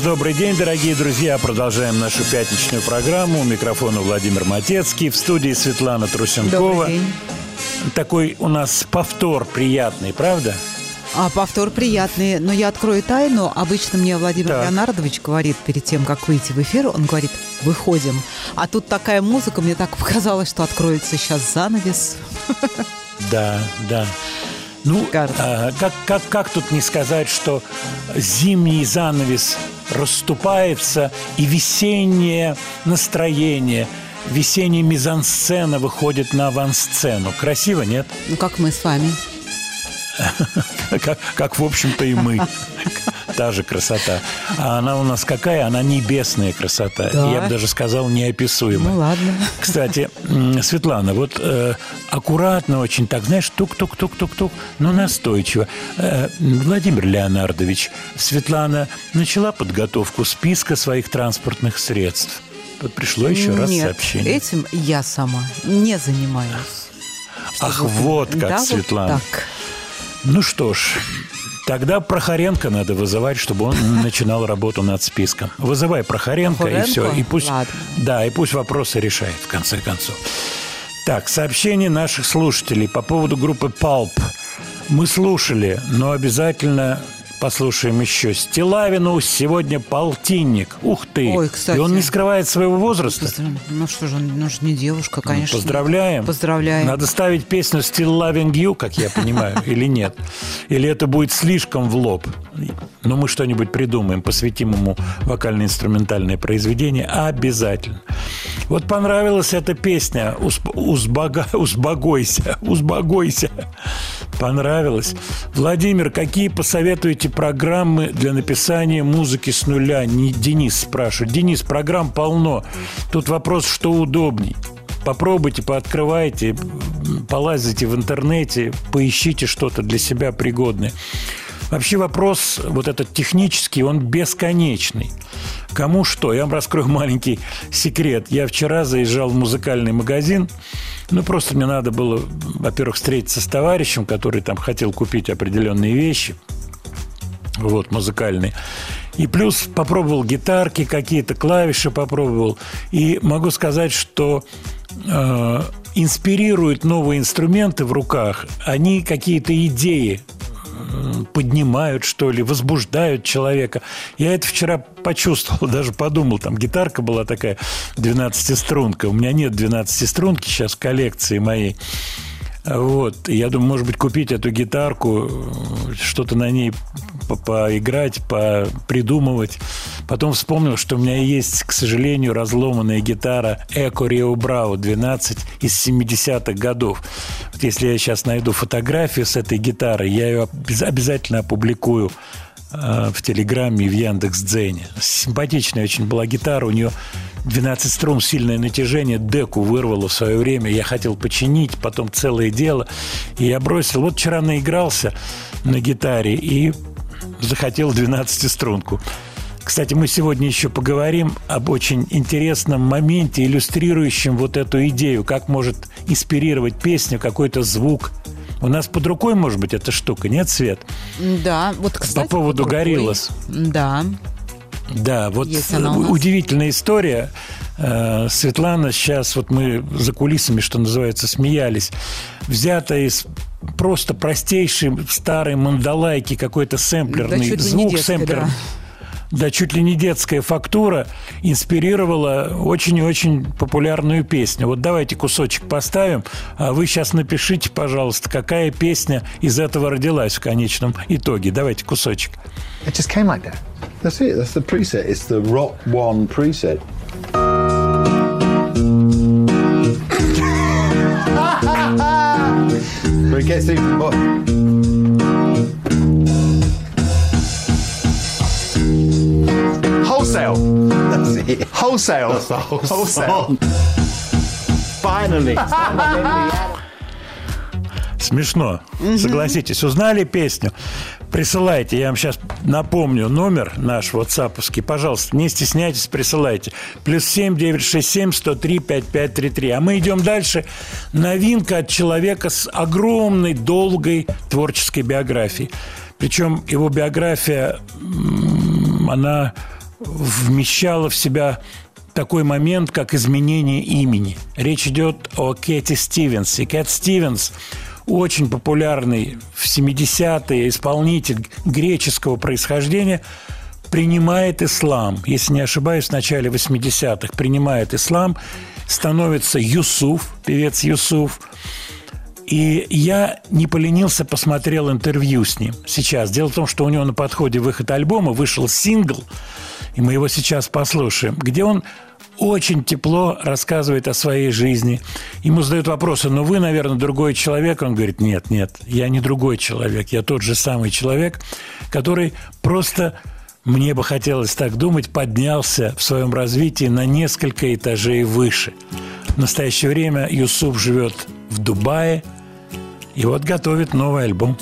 [SPEAKER 1] Раз добрый день, дорогие друзья. Продолжаем нашу пятничную программу. У микрофона Владимир Матецкий. В студии Светлана Трусенкова.
[SPEAKER 2] Добрый день.
[SPEAKER 1] Такой у нас повтор приятный, правда?
[SPEAKER 2] А повтор приятный, но я открою тайну. Обычно мне Владимир
[SPEAKER 1] Так.
[SPEAKER 2] Леонардович говорит перед тем, как выйти в эфир, он говорит, выходим. А тут такая музыка, мне так [LAUGHS] показалось, что откроется сейчас занавес.
[SPEAKER 1] Да, да. Ну, а, как, как, как тут не сказать, что зимний занавес расступается, и весеннее настроение, весенняя мизансцена выходит на авансцену. Красиво, нет?
[SPEAKER 2] Ну, как мы с вами. [LAUGHS]
[SPEAKER 1] как, как, в общем-то, и мы. [LAUGHS] Та же красота. А она у нас какая? Она небесная красота.
[SPEAKER 2] Да.
[SPEAKER 1] Я бы даже сказал, неописуемая.
[SPEAKER 2] Ну, ладно.
[SPEAKER 1] Кстати, Светлана, вот э, аккуратно очень, так, знаешь, тук-тук-тук-тук-тук, но настойчиво. Э, Владимир Леонардович, Светлана начала подготовку списка своих транспортных средств. Вот пришло еще раз
[SPEAKER 2] Нет,
[SPEAKER 1] сообщение.
[SPEAKER 2] этим я сама не занимаюсь.
[SPEAKER 1] Ах, вот как,
[SPEAKER 2] Да, вот
[SPEAKER 1] Светлана.
[SPEAKER 2] так.
[SPEAKER 1] Ну что ж, тогда Прохоренко надо вызывать, чтобы он начинал работу над списком. Вызывай Прохоренко, и
[SPEAKER 2] Прохоренко?
[SPEAKER 1] все. И пусть,
[SPEAKER 2] Ладно.
[SPEAKER 1] да, и пусть вопросы решает, в конце концов. Так, сообщение наших слушателей по поводу группы Палп. Мы слушали, но обязательно послушаем еще. Стилавину сегодня полтинник. Ух ты!
[SPEAKER 2] Ой, кстати.
[SPEAKER 1] И он не скрывает своего возраста.
[SPEAKER 2] Поздравляем. Ну что же, ну же не девушка, конечно.
[SPEAKER 1] Ну, Поздравляем.
[SPEAKER 2] Поздравляем.
[SPEAKER 1] Надо ставить песню Still Loving You, как я понимаю, [LAUGHS] или нет? Или это будет слишком в лоб? Но мы что-нибудь придумаем, посвятим ему вокально-инструментальное произведение обязательно. Вот понравилась эта песня «Усп- «Узбага- [LAUGHS] «Узбагойся», «Узбагойся». Понравилось. Владимир, какие посоветуете программы для написания музыки с нуля? Не- Денис спрашивает. Денис, программ полно. Тут вопрос, что удобней. Попробуйте, пооткрывайте, полазите в интернете, поищите что-то для себя пригодное. Вообще вопрос вот этот технический, он бесконечный. кому что. Я вам раскрою маленький секрет. Я вчера заезжал в музыкальный магазин. Ну, просто мне надо было, во-первых, встретиться с товарищем, который там хотел купить определенные вещи. Вот, музыкальные. И плюс попробовал гитарки какие-то, клавиши попробовал. И могу сказать, что э, инспирируют новые инструменты в руках. Они какие-то идеи э, поднимают, что ли, возбуждают человека. Я это вчера почувствовал, [LAUGHS] даже подумал, там гитарка была такая 12-струнка. У меня нет 12-струнки сейчас в коллекции моей. Вот. Я думаю, может быть, купить эту гитарку, что-то на ней по- поиграть, придумывать. Потом вспомнил, что у меня есть, к сожалению, разломанная гитара Эко Рио Брау 12 из 70-х годов. Вот если я сейчас найду фотографию с этой гитарой, я ее обяз- обязательно опубликую э, в Телеграме и в Яндекс.Дзене. Симпатичная очень была гитара, у нее 12 струн, сильное натяжение, деку вырвало в свое время. Я хотел починить, потом целое дело. И я бросил. Вот вчера наигрался на гитаре и захотел 12-струнку. Кстати, мы сегодня еще поговорим об очень интересном моменте, иллюстрирующем вот эту идею, как может инспирировать песню какой-то звук. У нас под рукой, может быть, эта штука, нет, Свет?
[SPEAKER 2] Да, вот, кстати...
[SPEAKER 1] По поводу. «Гориллас».
[SPEAKER 2] Да.
[SPEAKER 1] Да, вот
[SPEAKER 2] нас.
[SPEAKER 1] удивительная история. Э, Светлана сейчас, вот мы за кулисами, что называется, смеялись, взята из просто простейшей старой мандалайки какой-то сэмплерный
[SPEAKER 2] Да,
[SPEAKER 1] звук сэмплер.
[SPEAKER 2] да.
[SPEAKER 1] Да, чуть ли не детская фактура инспирировала очень и очень популярную песню. Вот давайте кусочек поставим, а вы сейчас напишите, пожалуйста, какая песня из этого родилась в конечном итоге. Давайте кусочек.
[SPEAKER 7] It just came like that. That's it. That's the preset. It's the Rock One preset. But it gets even more. Wholesale. That's [LAUGHS] it. Wholesale. That's the wholesale. Finally.
[SPEAKER 1] Смешно. Согласитесь, узнали песню? Присылайте, я вам сейчас напомню номер наш ватсаповский. Пожалуйста, не стесняйтесь, присылайте. Плюс семь девять шесть семь сто три пять пять три три. А мы идем дальше. Новинка от человека с огромной, долгой творческой биографией. Причем его биография, она вмещала в себя такой момент, как изменение имени. Речь идет о Кэти Стивенс. И Кэт Стивенс очень популярный в 70-е исполнитель греческого происхождения принимает ислам. Если не ошибаюсь, в начале 80-х принимает ислам, становится Юсуф, певец Юсуф. И я не поленился, посмотрел интервью с ним сейчас. Дело в том, что у него на подходе выход альбома вышел сингл, и мы его сейчас послушаем, где он очень тепло рассказывает о своей жизни. Ему задают вопросы, ну вы, наверное, другой человек. Он говорит, нет, нет, я не другой человек, я тот же самый человек, который просто, мне бы хотелось так думать, поднялся в своем развитии на несколько этажей выше. В настоящее время Юсуф живет в Дубае, и вот готовит новый альбом.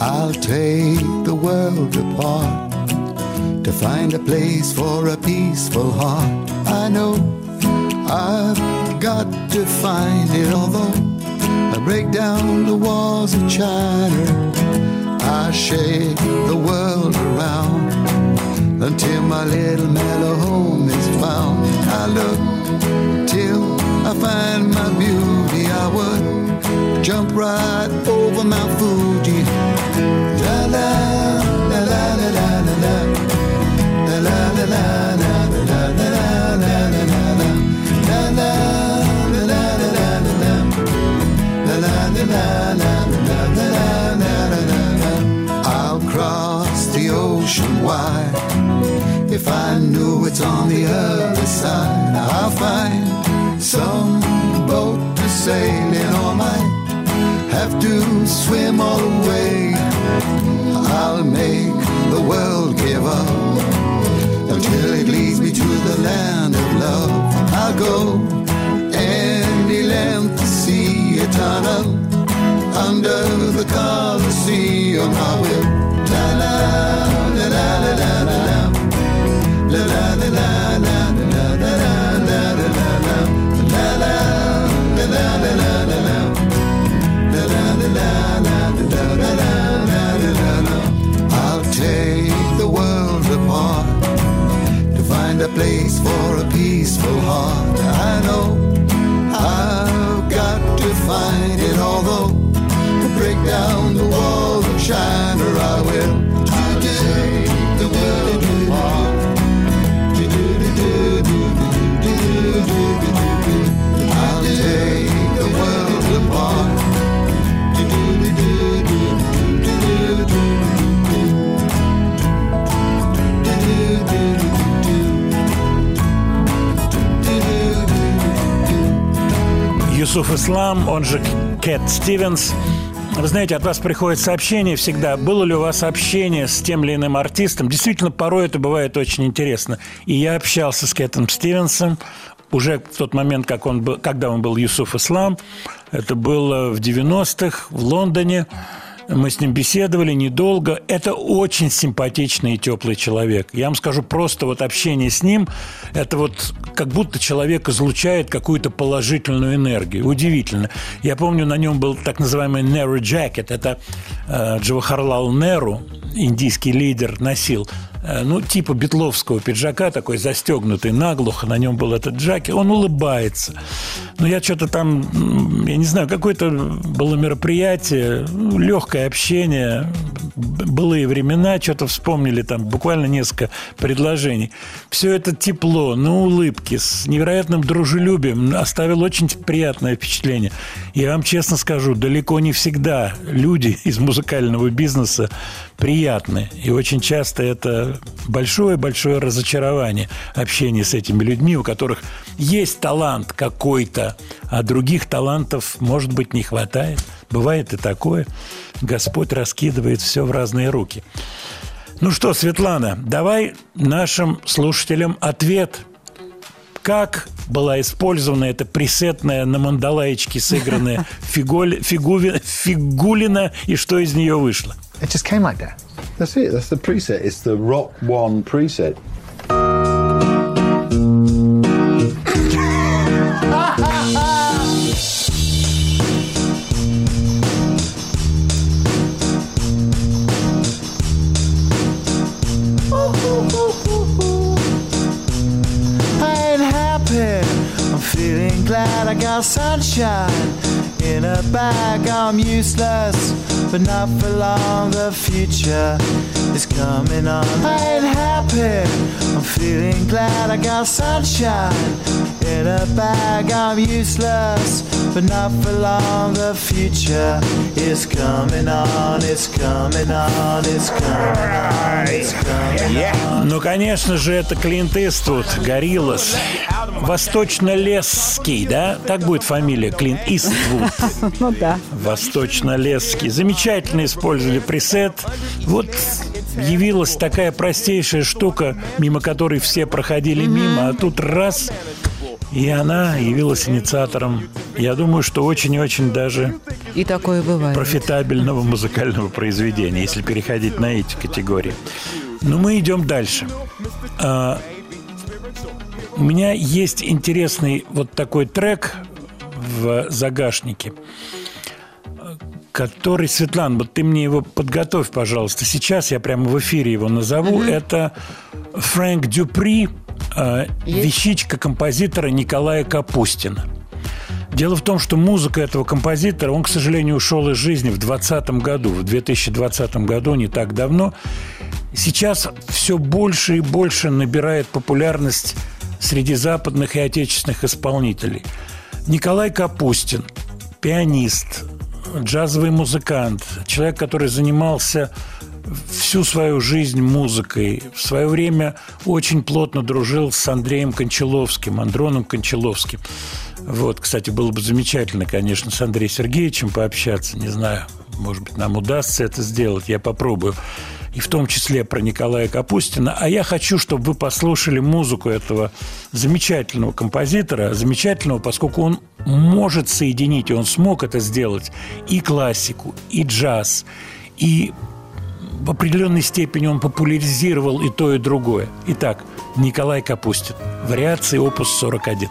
[SPEAKER 8] I'll take the world apart to find a place for a peaceful heart. I know I've got to find it, although I break down the walls of China. I shake the world around until my little mellow home is found. I look I find my beauty. I would jump right over Mount Fuji. La la la la la la la la la la la la la la la la la la I'll cross the ocean wide if I knew it's on the other side. I'll find some boat to sail in, or might have to swim all the way. I'll make the world give up until it leads me to the land of love. I'll go any length to see a tunnel under the Colosseum. I will. La la la la la la la la la la la. Place for a peaceful heart. I know I've got to find it, although to break down the walls of China, I will. To take the world apart. I'll take the world apart.
[SPEAKER 1] Юсуф Ислам, он же Кэт Стивенс. Вы знаете, от вас приходит сообщение всегда. Было ли у вас общение с тем или иным артистом? Действительно, порой это бывает очень интересно. И я общался с Кэтом Стивенсом уже в тот момент, как он был, когда он был Юсуф Ислам. Это было в 90-х в Лондоне. Мы с ним беседовали недолго. Это очень симпатичный и теплый человек. Я вам скажу, просто вот общение с ним, это вот как будто человек излучает какую-то положительную энергию. Удивительно. Я помню, на нем был так называемый Nehru Jacket. Это э, Джавахарлал Неру, индийский лидер, носил ну, типа битловского пиджака, такой застегнутый наглухо, на нем был этот джакет, он улыбается. Но я что-то там, я не знаю, какое-то было мероприятие, ну, легкое общение, былые времена, что-то вспомнили там, буквально несколько предложений. Все это тепло, на улыбке, с невероятным дружелюбием оставил очень приятное впечатление. Я вам честно скажу, далеко не всегда люди из музыкального бизнеса приятны. И очень часто это большое-большое разочарование общения с этими людьми, у которых есть талант какой-то, а других талантов, может быть, не хватает. Бывает и такое. Господь раскидывает все в разные руки. Ну что, Светлана, давай нашим слушателям ответ. Как была использована эта пресетная на мандалаечке сыгранная [LAUGHS] фигуви- фигулина и что из нее вышло?
[SPEAKER 7] It just came like that. That's it. That's the preset. It's the Rock One preset.
[SPEAKER 9] Glad I got sunshine in a bag. I'm useless, but not for long. The future is coming on. I ain't happy. I'm feeling glad I got sunshine in a bag. I'm useless, but not for long. The future is coming on. It's coming on. It's coming on. It's coming on.
[SPEAKER 1] Ну, конечно же, это Клинт Иствуд, Гориллас. Восточно-Лесский, да? Так будет фамилия, Клинт Иствуд. [LAUGHS]
[SPEAKER 2] Ну да.
[SPEAKER 1] Восточно-Лесский. Замечательно использовали пресет. Вот явилась такая простейшая штука, мимо которой все проходили мимо, а тут раз, и она явилась инициатором. Я думаю, что очень и очень даже
[SPEAKER 2] И такое бывает.
[SPEAKER 1] профитабельного музыкального произведения, если переходить на эти категории. Но мы идем дальше. А, у меня есть интересный вот такой трек в загашнике, который, Светлана, вот ты мне его подготовь, пожалуйста. Сейчас я прямо в эфире его назову. Это Фрэнк Дюпри, э, вещичка композитора Николая Капустина. Дело в том, что музыка этого композитора, он, к сожалению, ушел из жизни в 2020 году, в 2020 году, не так давно. Сейчас все больше и больше набирает популярность среди западных и отечественных исполнителей. Николай Капустин, пианист, джазовый музыкант, человек, который занимался всю свою жизнь музыкой. В свое время очень плотно дружил с Андреем Кончаловским, Андроном Кончаловским. Вот, кстати, было бы замечательно, конечно, с Андреем Сергеевичем пообщаться. Не знаю, может быть, нам удастся это сделать. Я попробую. И в том числе про Николая Капустина. А я хочу, чтобы вы послушали музыку этого замечательного композитора. Замечательного, поскольку он может соединить, и он смог это сделать, и классику, и джаз, и в определенной степени он популяризировал и то, и другое. Итак, Николай Капустин. Вариации опус 41.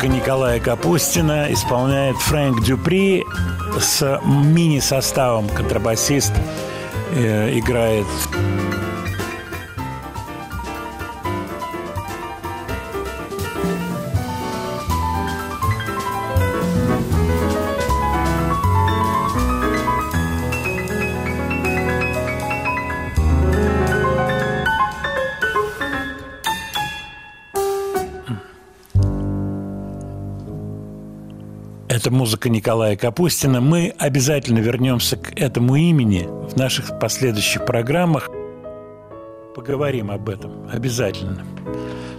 [SPEAKER 1] Музыка Николая Капустина, исполняет Фрэнк Дюпри с мини-составом. Контрабасист э, играет Это музыка Николая Капустина. Мы обязательно вернемся к этому имени в наших последующих программах. Поговорим об этом обязательно.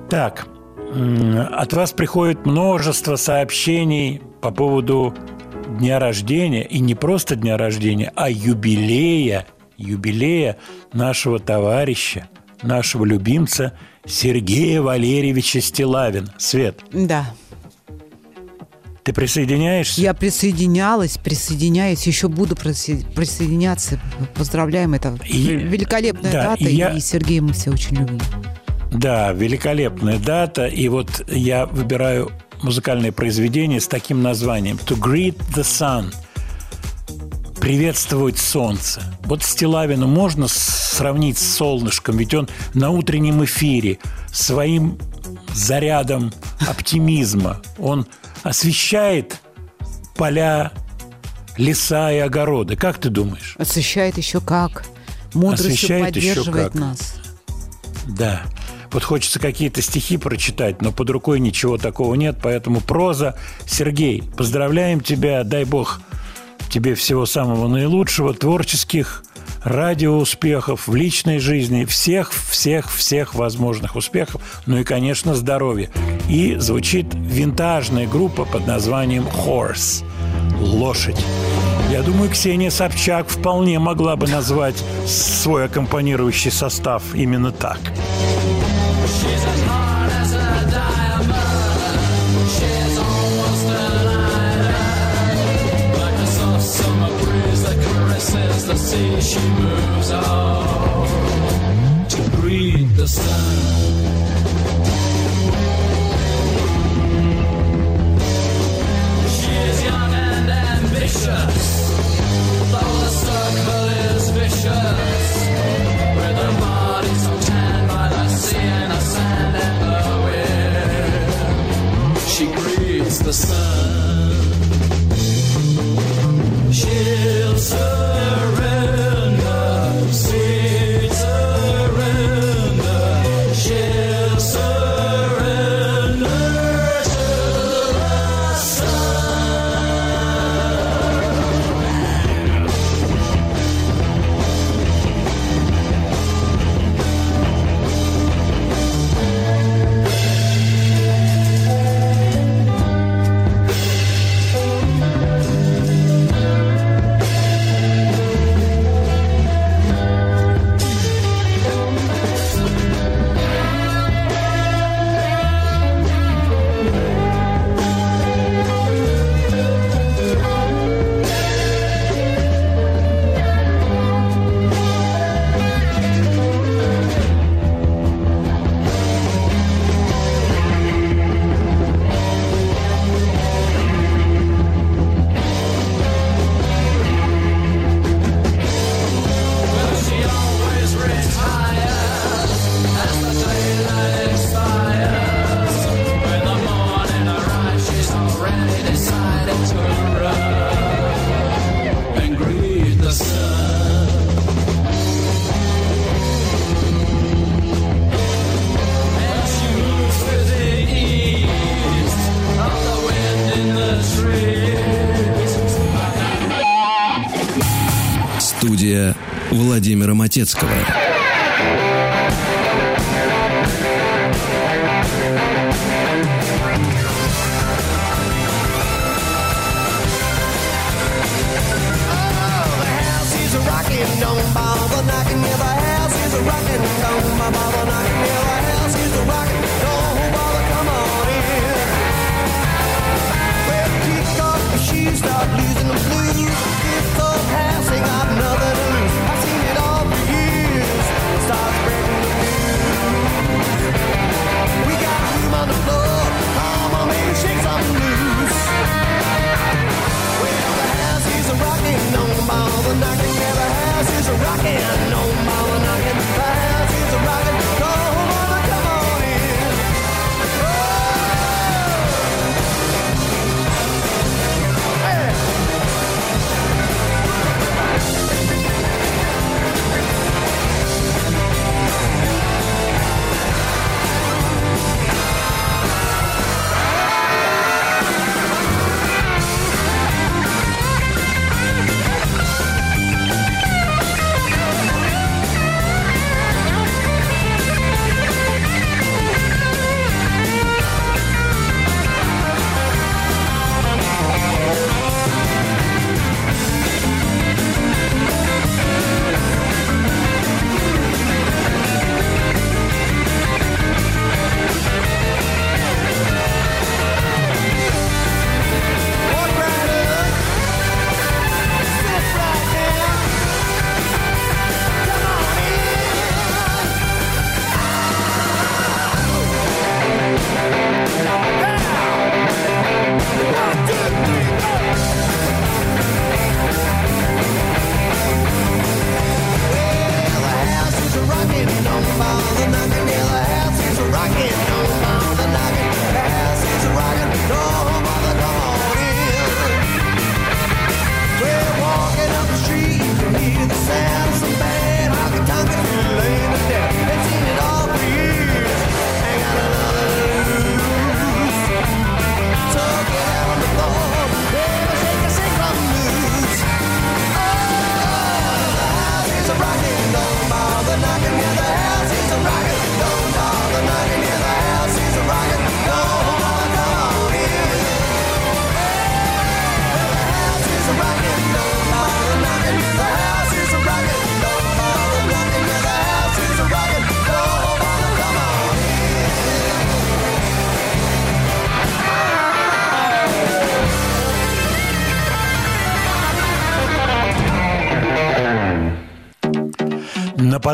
[SPEAKER 1] Так, от вас приходит множество сообщений по поводу дня рождения, и не просто дня рождения, а юбилея, юбилея нашего товарища, нашего любимца Сергея Валерьевича Стилавина. Свет,
[SPEAKER 2] Да.
[SPEAKER 1] Ты присоединяешься?
[SPEAKER 2] Я присоединялась, присоединяюсь, еще буду присоединяться. Поздравляем, это
[SPEAKER 1] И-
[SPEAKER 2] великолепная
[SPEAKER 1] да,
[SPEAKER 2] дата,
[SPEAKER 1] и я-
[SPEAKER 2] и Сергея мы все очень любим.
[SPEAKER 1] Да, великолепная дата. И вот я выбираю музыкальное произведение с таким названием «To greet the sun» приветствовать солнце. Вот Стилавину можно сравнить с солнышком, ведь он на утреннем эфире своим зарядом оптимизма, он освещает поля, леса и огороды. Как ты думаешь?
[SPEAKER 2] Освещает еще как. Мудростью
[SPEAKER 1] Освещает еще
[SPEAKER 2] поддерживает
[SPEAKER 1] как.
[SPEAKER 2] нас.
[SPEAKER 1] Да. Вот хочется какие-то стихи прочитать, но под рукой ничего такого нет, поэтому проза. Сергей, поздравляем тебя, дай бог тебе всего самого наилучшего, творческих радиоуспехов в личной жизни, всех, всех, всех возможных успехов, ну и, конечно, здоровья. И звучит винтажная группа под названием Horse – лошадь. Я думаю, Ксения Собчак вполне могла бы назвать свой аккомпанирующий состав именно так.
[SPEAKER 10] She moves on to greet the sun. She is young and ambitious, though the circle is vicious. With her body so tanned by the sea and the sand and the wind, she greets the sun. She'll surrender,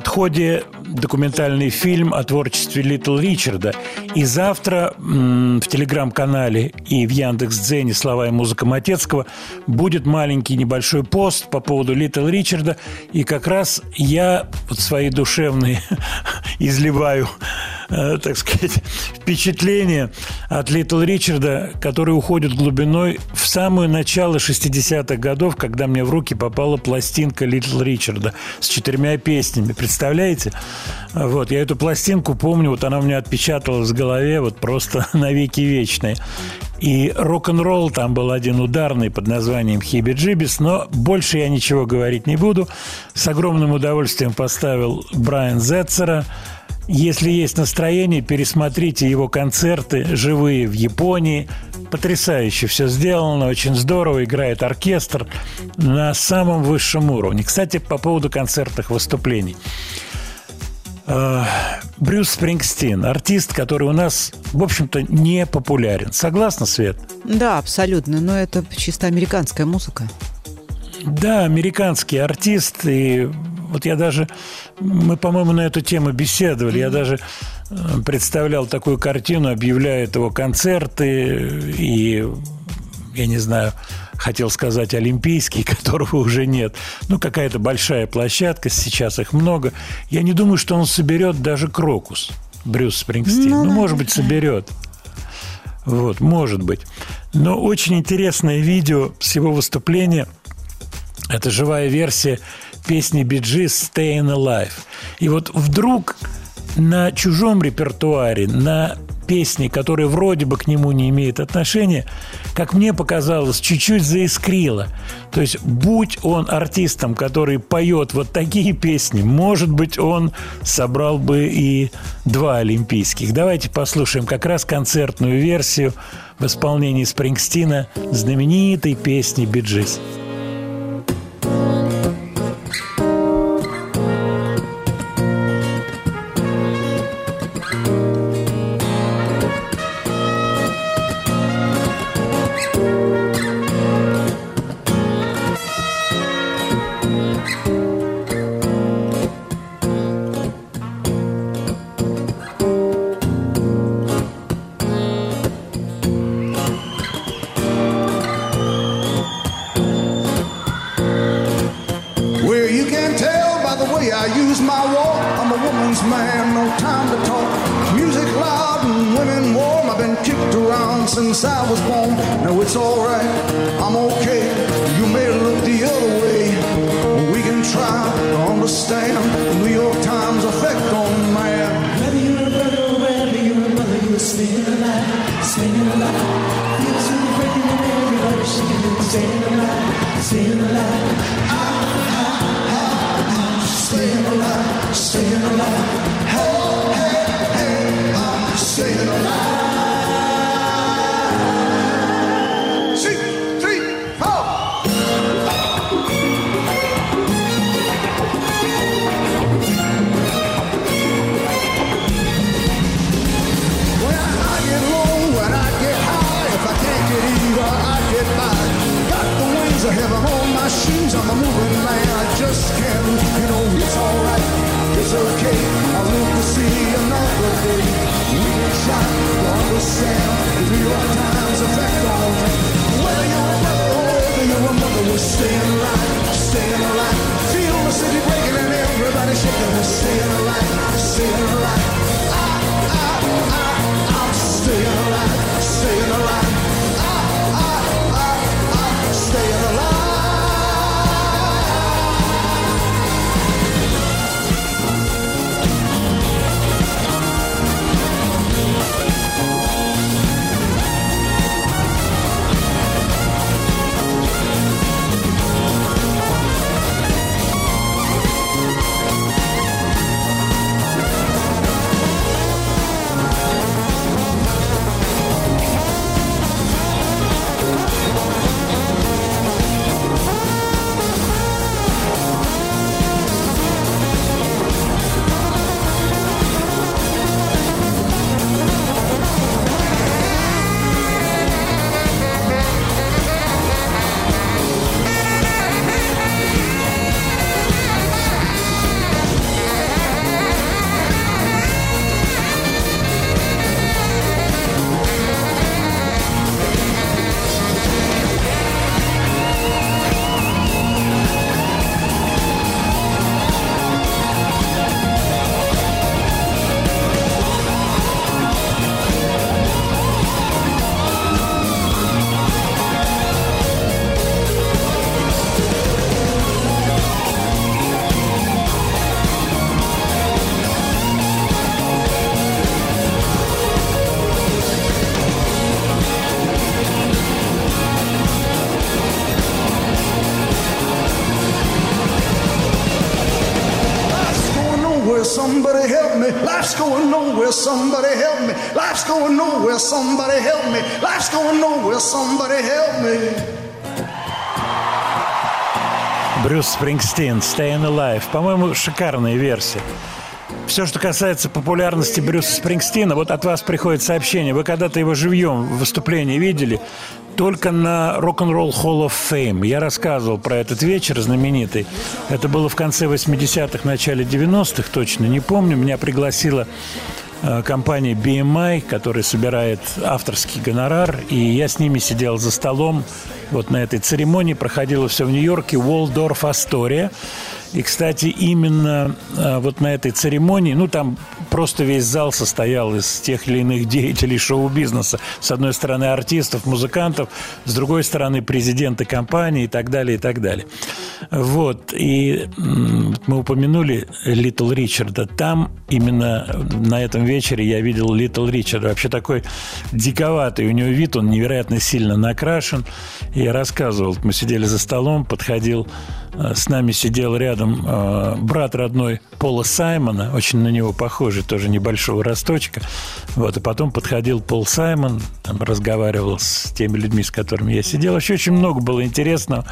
[SPEAKER 1] подходе документальный фильм о творчестве Литл Ричарда. И завтра в телеграм-канале и в Яндекс.Дзене «Слова и музыка Матецкого» будет маленький небольшой пост по поводу Литл Ричарда. И как раз я вот свои душевные [LAUGHS] изливаю э, так сказать, [LAUGHS] впечатления от Литл Ричарда, которые уходят глубиной в самое начало 60-х годов, когда мне в руки попала пластинка Литл Ричарда с четырьмя песнями. Представляете? Вот, я эту пластинку помню, вот она у меня отпечаталась в голове вот просто [LAUGHS] навеки вечные. И рок-н-ролл там был один ударный под названием «Хиби Джибис», но больше я ничего говорить не буду. С огромным удовольствием поставил Брайан Зетцера – если есть настроение, пересмотрите его концерты живые в Японии. Потрясающе все сделано, очень здорово, играет оркестр на самом высшем уровне. Кстати, по поводу концертных выступлений. Э, Брюс Спрингстин, артист, который у нас, в общем-то, не популярен. Согласна, Свет?
[SPEAKER 2] Да, абсолютно. Но это чисто американская музыка.
[SPEAKER 1] Да, американский артист, и вот я даже, мы, по-моему, на эту тему беседовали, я даже э, представлял такую картину, объявляет его концерты, и, я не знаю, хотел сказать олимпийский, [LAUGHS] которого уже нет. Ну, какая-то большая площадка, сейчас их много. Я не думаю, что он соберет даже Крокус, Брюс Спрингстин. Ну,
[SPEAKER 2] Ну,
[SPEAKER 1] может быть, соберет. Вот, может быть. Но очень интересное видео с его выступления. Это живая версия песни Биджи «Staying Alive». И вот вдруг на чужом репертуаре, на песни, которые вроде бы к нему не имеют отношения, как мне показалось, чуть-чуть заискрило. То есть, будь он артистом, который поет вот такие песни, может быть, он собрал бы и два олимпийских. Давайте послушаем как раз концертную версию в исполнении Спрингстина знаменитой песни «Биджис».
[SPEAKER 8] shoes, I'm a moving man. I just can't, you know, it's alright. It's okay, I'll live to see another day. We can try to understand the New York Times effect on
[SPEAKER 11] Whether you're a brother or whether you're a mother, we're staying alive, staying alive. Feel the city breaking and everybody shaking. We're staying alive,
[SPEAKER 8] staying alive.
[SPEAKER 1] Брюс Спрингстин, Staying Alive. По-моему, шикарная версия. Все, что касается популярности Брюса Спрингстина, вот от вас приходит сообщение. Вы когда-то его живьем в выступлении видели? Только на Rock'n'Roll Hall of Fame. Я рассказывал про этот вечер знаменитый. Это было в конце 80-х, начале 90-х, точно не помню. Меня пригласила компания BMI, которая собирает авторский гонорар, и я с ними сидел за столом вот на этой церемонии. Проходило все в Нью-Йорке, Уолдорф Астория. И, кстати, именно э, вот на этой церемонии, ну, там просто весь зал состоял из тех или иных деятелей шоу-бизнеса. С одной стороны, артистов, музыкантов, с другой стороны, президенты компании и так далее, и так далее. Вот. И мы упомянули Литл Ричарда. Там именно на этом вечере я видел Литл Ричарда. Вообще такой диковатый у него вид, он невероятно сильно накрашен. Я рассказывал, мы сидели за столом, подходил, э, с нами сидел рядом э, брат родной Пола Саймона, очень на него похожий, тоже небольшого росточка. Вот, и потом подходил Пол Саймон, там, разговаривал с теми людьми, с которыми я сидел. Вообще очень много было интересного.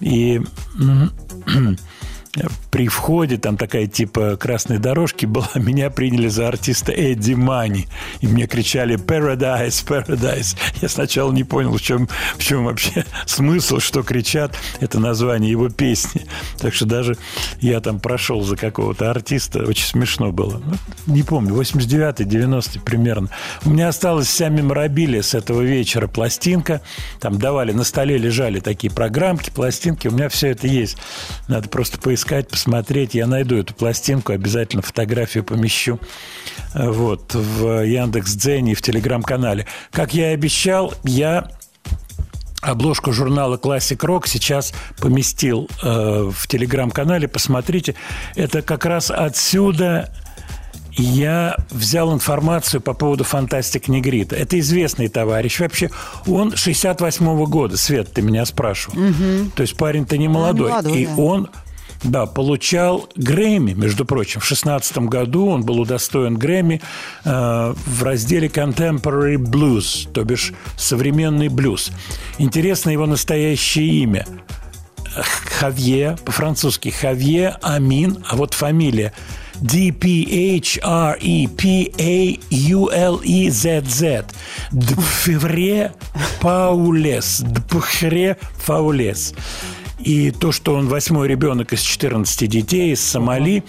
[SPEAKER 1] И при входе там такая типа красной дорожки была, [LAUGHS] меня приняли за артиста Эдди Мани. И мне кричали «Paradise, Paradise». Я сначала не понял, в чем, в чем вообще [LAUGHS] смысл, что кричат. Это название его песни. Так что даже я там прошел за какого-то артиста. Очень смешно было. Ну, не помню, 89-й, 90-й примерно. У меня осталась вся меморабилия с этого вечера. Пластинка. Там давали, на столе лежали такие программки, пластинки. У меня все это есть. Надо просто поискать, посмотреть. Я найду эту пластинку, обязательно фотографию помещу э, вот, в Яндекс Дзене и в Телеграм-канале. Как я и обещал, я обложку журнала Classic Rock сейчас поместил э, в Телеграм-канале. Посмотрите. Это как раз отсюда я взял информацию по поводу Фантастик Негрита. Это известный товарищ. Вообще, он 68-го года. Свет, ты меня спрашивал. То есть парень-то не молодой.
[SPEAKER 2] молодой,
[SPEAKER 1] И
[SPEAKER 2] да.
[SPEAKER 1] он да, получал Грэмми, между прочим. В 16 году он был удостоен Грэмми э, в разделе Contemporary Blues, то бишь современный блюз. Интересно его настоящее имя. Хавье, по-французски Хавье Амин, а вот фамилия D-P-H-R-E-P-A-U-L-E-Z-Z. Дпфевре Паулес. Дпхре Фаулес. И то, что он восьмой ребенок из 14 детей, из Сомали.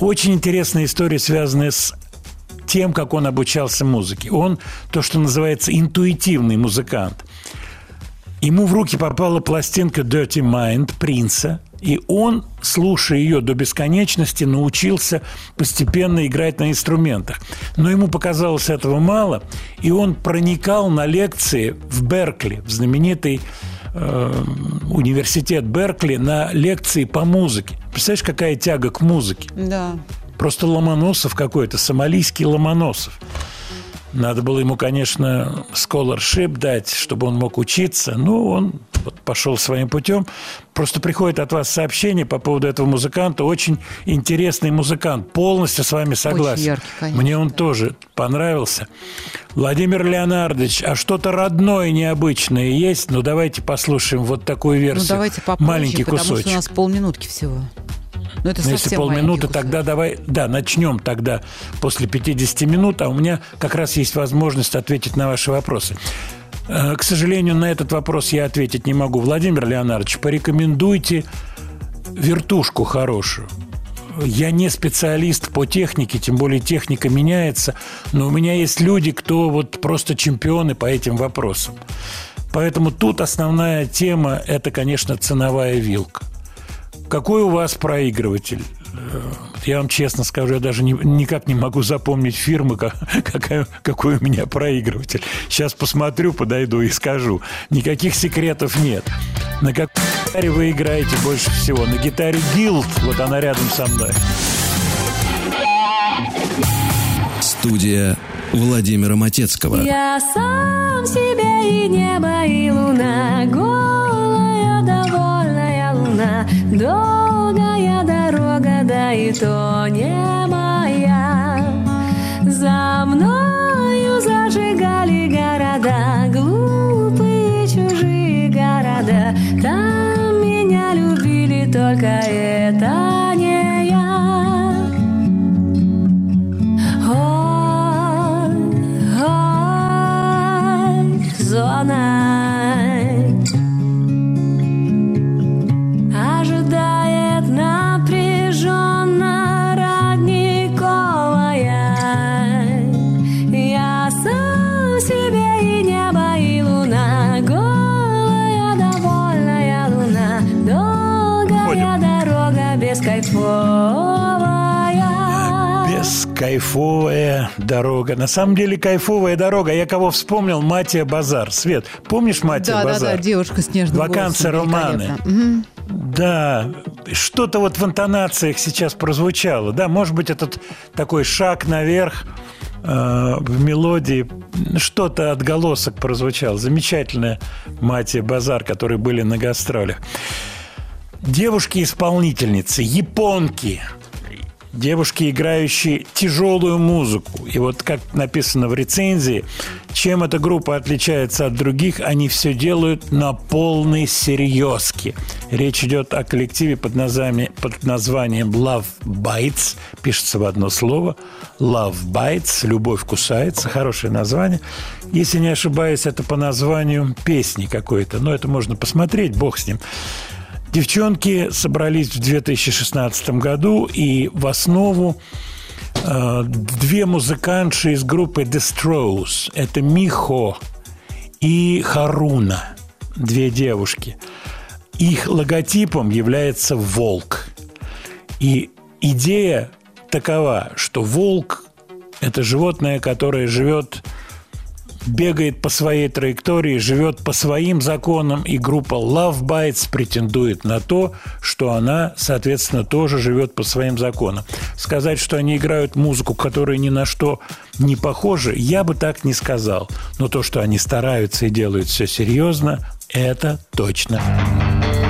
[SPEAKER 1] Очень интересная история, связанная с тем, как он обучался музыке. Он то, что называется интуитивный музыкант. Ему в руки попала пластинка Dirty Mind Принца, и он, слушая ее до бесконечности, научился постепенно играть на инструментах. Но ему показалось этого мало, и он проникал на лекции в Беркли, в знаменитый университет Беркли, на лекции по музыке. Представляешь, какая тяга к музыке?
[SPEAKER 2] Да.
[SPEAKER 1] Просто Ломоносов какой-то, сомалийский Ломоносов. Надо было ему, конечно, scholarship дать, чтобы он мог учиться. Ну, он вот пошел своим путем. Просто приходит от вас сообщение по поводу этого музыканта. Очень интересный музыкант. Полностью с вами согласен.
[SPEAKER 2] яркий, конечно,
[SPEAKER 1] Мне он тоже понравился. Владимир Леонардович, а что-то родное, необычное есть? Ну, давайте послушаем вот такую версию.
[SPEAKER 2] Ну, давайте попозже,
[SPEAKER 1] Маленький
[SPEAKER 2] потому
[SPEAKER 1] кусочек.
[SPEAKER 2] что у нас полминутки всего. Ну, это
[SPEAKER 1] Ну, если
[SPEAKER 2] совсем
[SPEAKER 1] полминуты,
[SPEAKER 2] маленький
[SPEAKER 1] тогда давай, да, начнем тогда после 50 минут, а у меня как раз есть возможность ответить на ваши вопросы. Э, К сожалению, на этот вопрос я ответить не могу. Владимир Леонардович, порекомендуйте вертушку хорошую. Я не специалист по технике, тем более техника меняется, но у меня есть люди, кто вот просто чемпионы по этим вопросам. Поэтому тут основная тема – это, конечно, ценовая вилка. Какой у вас проигрыватель? Э, Я вам честно скажу, я даже не- никак не могу запомнить фирмы, ка- [LAUGHS] какая, какой у меня проигрыватель. Сейчас посмотрю, подойду и скажу. Никаких секретов нет. На какой гитаре вы играете больше всего? На гитаре Guild, вот она рядом со мной.
[SPEAKER 5] Студия Владимира Матецкого.
[SPEAKER 12] Я сам себе и небо, и луна, голая, довольная полна Долгая дорога, да и то не моя. За мною зажигали города Глупые чужие города. Там меня любили, только это не я. Зона.
[SPEAKER 1] Кайфовая дорога. На самом деле кайфовая дорога. Я кого вспомнил? Матия Базар. Свет, помнишь Матия
[SPEAKER 2] Да, да,
[SPEAKER 1] Базар?
[SPEAKER 2] да, девушка с нежным
[SPEAKER 1] Ваканция романы.
[SPEAKER 2] Мгм.
[SPEAKER 1] Да, что-то вот в интонациях сейчас прозвучало. Да, может быть, этот такой шаг наверх э, в мелодии, что-то отголосок прозвучал. Замечательная Матия Базар, которые были на гастролях. Девушки-исполнительницы, японки, девушки, играющие тяжелую музыку. И вот как написано в рецензии, чем эта группа отличается от других, они все делают на полной серьезке. Речь идет о коллективе под названием, под названием Love Bites, пишется в одно слово. Love Bites, любовь кусается, хорошее название. Если не ошибаюсь, это по названию песни какой-то, но это можно посмотреть, бог с ним. Девчонки собрались в 2016 году, и в основу э, две музыкантши из группы The Strokes. Это Михо и Харуна, две девушки. Их логотипом является волк. И идея такова, что волк – это животное, которое живет бегает по своей траектории, живет по своим законам, и группа Love Bites претендует на то, что она, соответственно, тоже живет по своим законам. Сказать, что они играют музыку, которая ни на что не похожа, я бы так не сказал. Но то, что они стараются и делают все серьезно, это точно.
[SPEAKER 8] Thank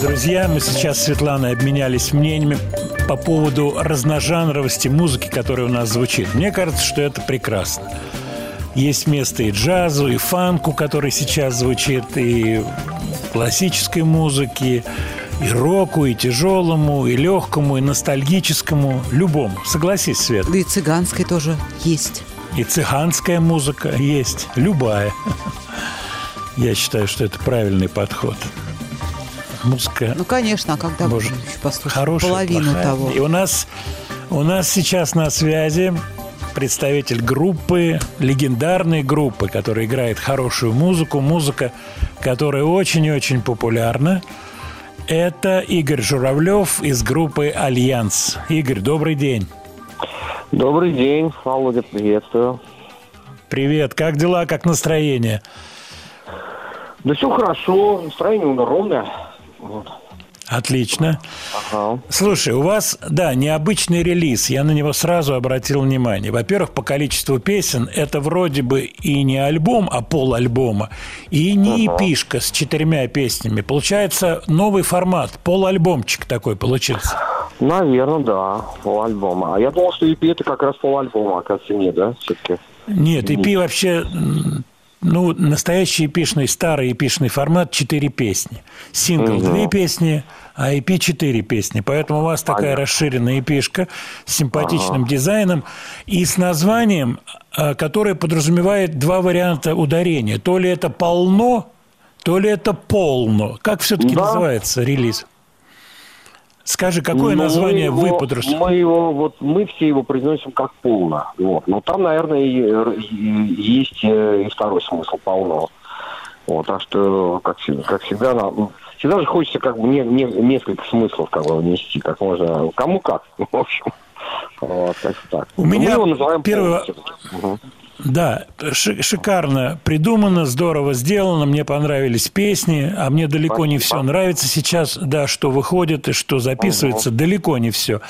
[SPEAKER 1] друзья. Мы сейчас с Светланой обменялись мнениями по поводу разножанровости музыки, которая у нас звучит. Мне кажется, что это прекрасно. Есть место и джазу, и фанку, который сейчас звучит, и классической музыке, и року, и тяжелому, и легкому, и ностальгическому, любому. Согласись, Свет.
[SPEAKER 2] Да и цыганской тоже есть.
[SPEAKER 1] И цыганская музыка есть, любая. Я считаю, что это правильный подход. Музыка
[SPEAKER 2] Ну, конечно, а когда еще послушать
[SPEAKER 1] хорошая,
[SPEAKER 2] половину
[SPEAKER 1] плохая.
[SPEAKER 2] того?
[SPEAKER 1] И у нас, у нас сейчас на связи представитель группы, легендарной группы, которая играет хорошую музыку, музыка, которая очень и очень популярна. Это Игорь Журавлев из группы «Альянс». Игорь, добрый день.
[SPEAKER 13] Добрый день, Володя, приветствую.
[SPEAKER 1] Привет, как дела, как настроение?
[SPEAKER 13] Да все хорошо, настроение у меня ровное. Вот.
[SPEAKER 1] Отлично.
[SPEAKER 13] Ага.
[SPEAKER 1] Слушай, у вас, да, необычный релиз. Я на него сразу обратил внимание. Во-первых, по количеству песен это вроде бы и не альбом, а пол альбома, и не
[SPEAKER 13] Ага.
[SPEAKER 1] эпишка с четырьмя песнями. Получается новый формат, пол альбомчик такой получился.
[SPEAKER 13] Наверное, да, пол альбома. А я думал, что EP это как раз пол альбома, оказывается, нет, да, все-таки?
[SPEAKER 1] Нет, EP вообще, ну, настоящий эпишный, старый эпишный формат – четыре песни. Сингл две песни, а EP четыре песни. Поэтому у вас такая расширенная эпишка с симпатичным
[SPEAKER 13] Ага.
[SPEAKER 1] дизайном и с названием, а, которое подразумевает два варианта ударения. То ли это полно, то ли это полно. Как все-таки
[SPEAKER 13] Да.
[SPEAKER 1] называется релиз? Скажи, какое
[SPEAKER 13] Ну,
[SPEAKER 1] название
[SPEAKER 13] мы
[SPEAKER 1] вы
[SPEAKER 13] его-
[SPEAKER 1] подразумеваете?
[SPEAKER 13] Мы его, вот мы все его произносим как полно. Вот. Но там, наверное, и- и- есть э, и второй смысл полно. Вот, так что, как, всегда- как всегда, нам, всегда же хочется как бы не, не- несколько смыслов как бы внести, как можно, кому как, [LAUGHS] в общем. Вот, так.
[SPEAKER 1] У
[SPEAKER 13] Мы
[SPEAKER 1] меня
[SPEAKER 13] его полностью. Мгм.
[SPEAKER 1] Да, ши- шикарно придумано, здорово сделано, мне понравились песни, а мне далеко не все нравится сейчас, да, что выходит и что записывается, далеко не все.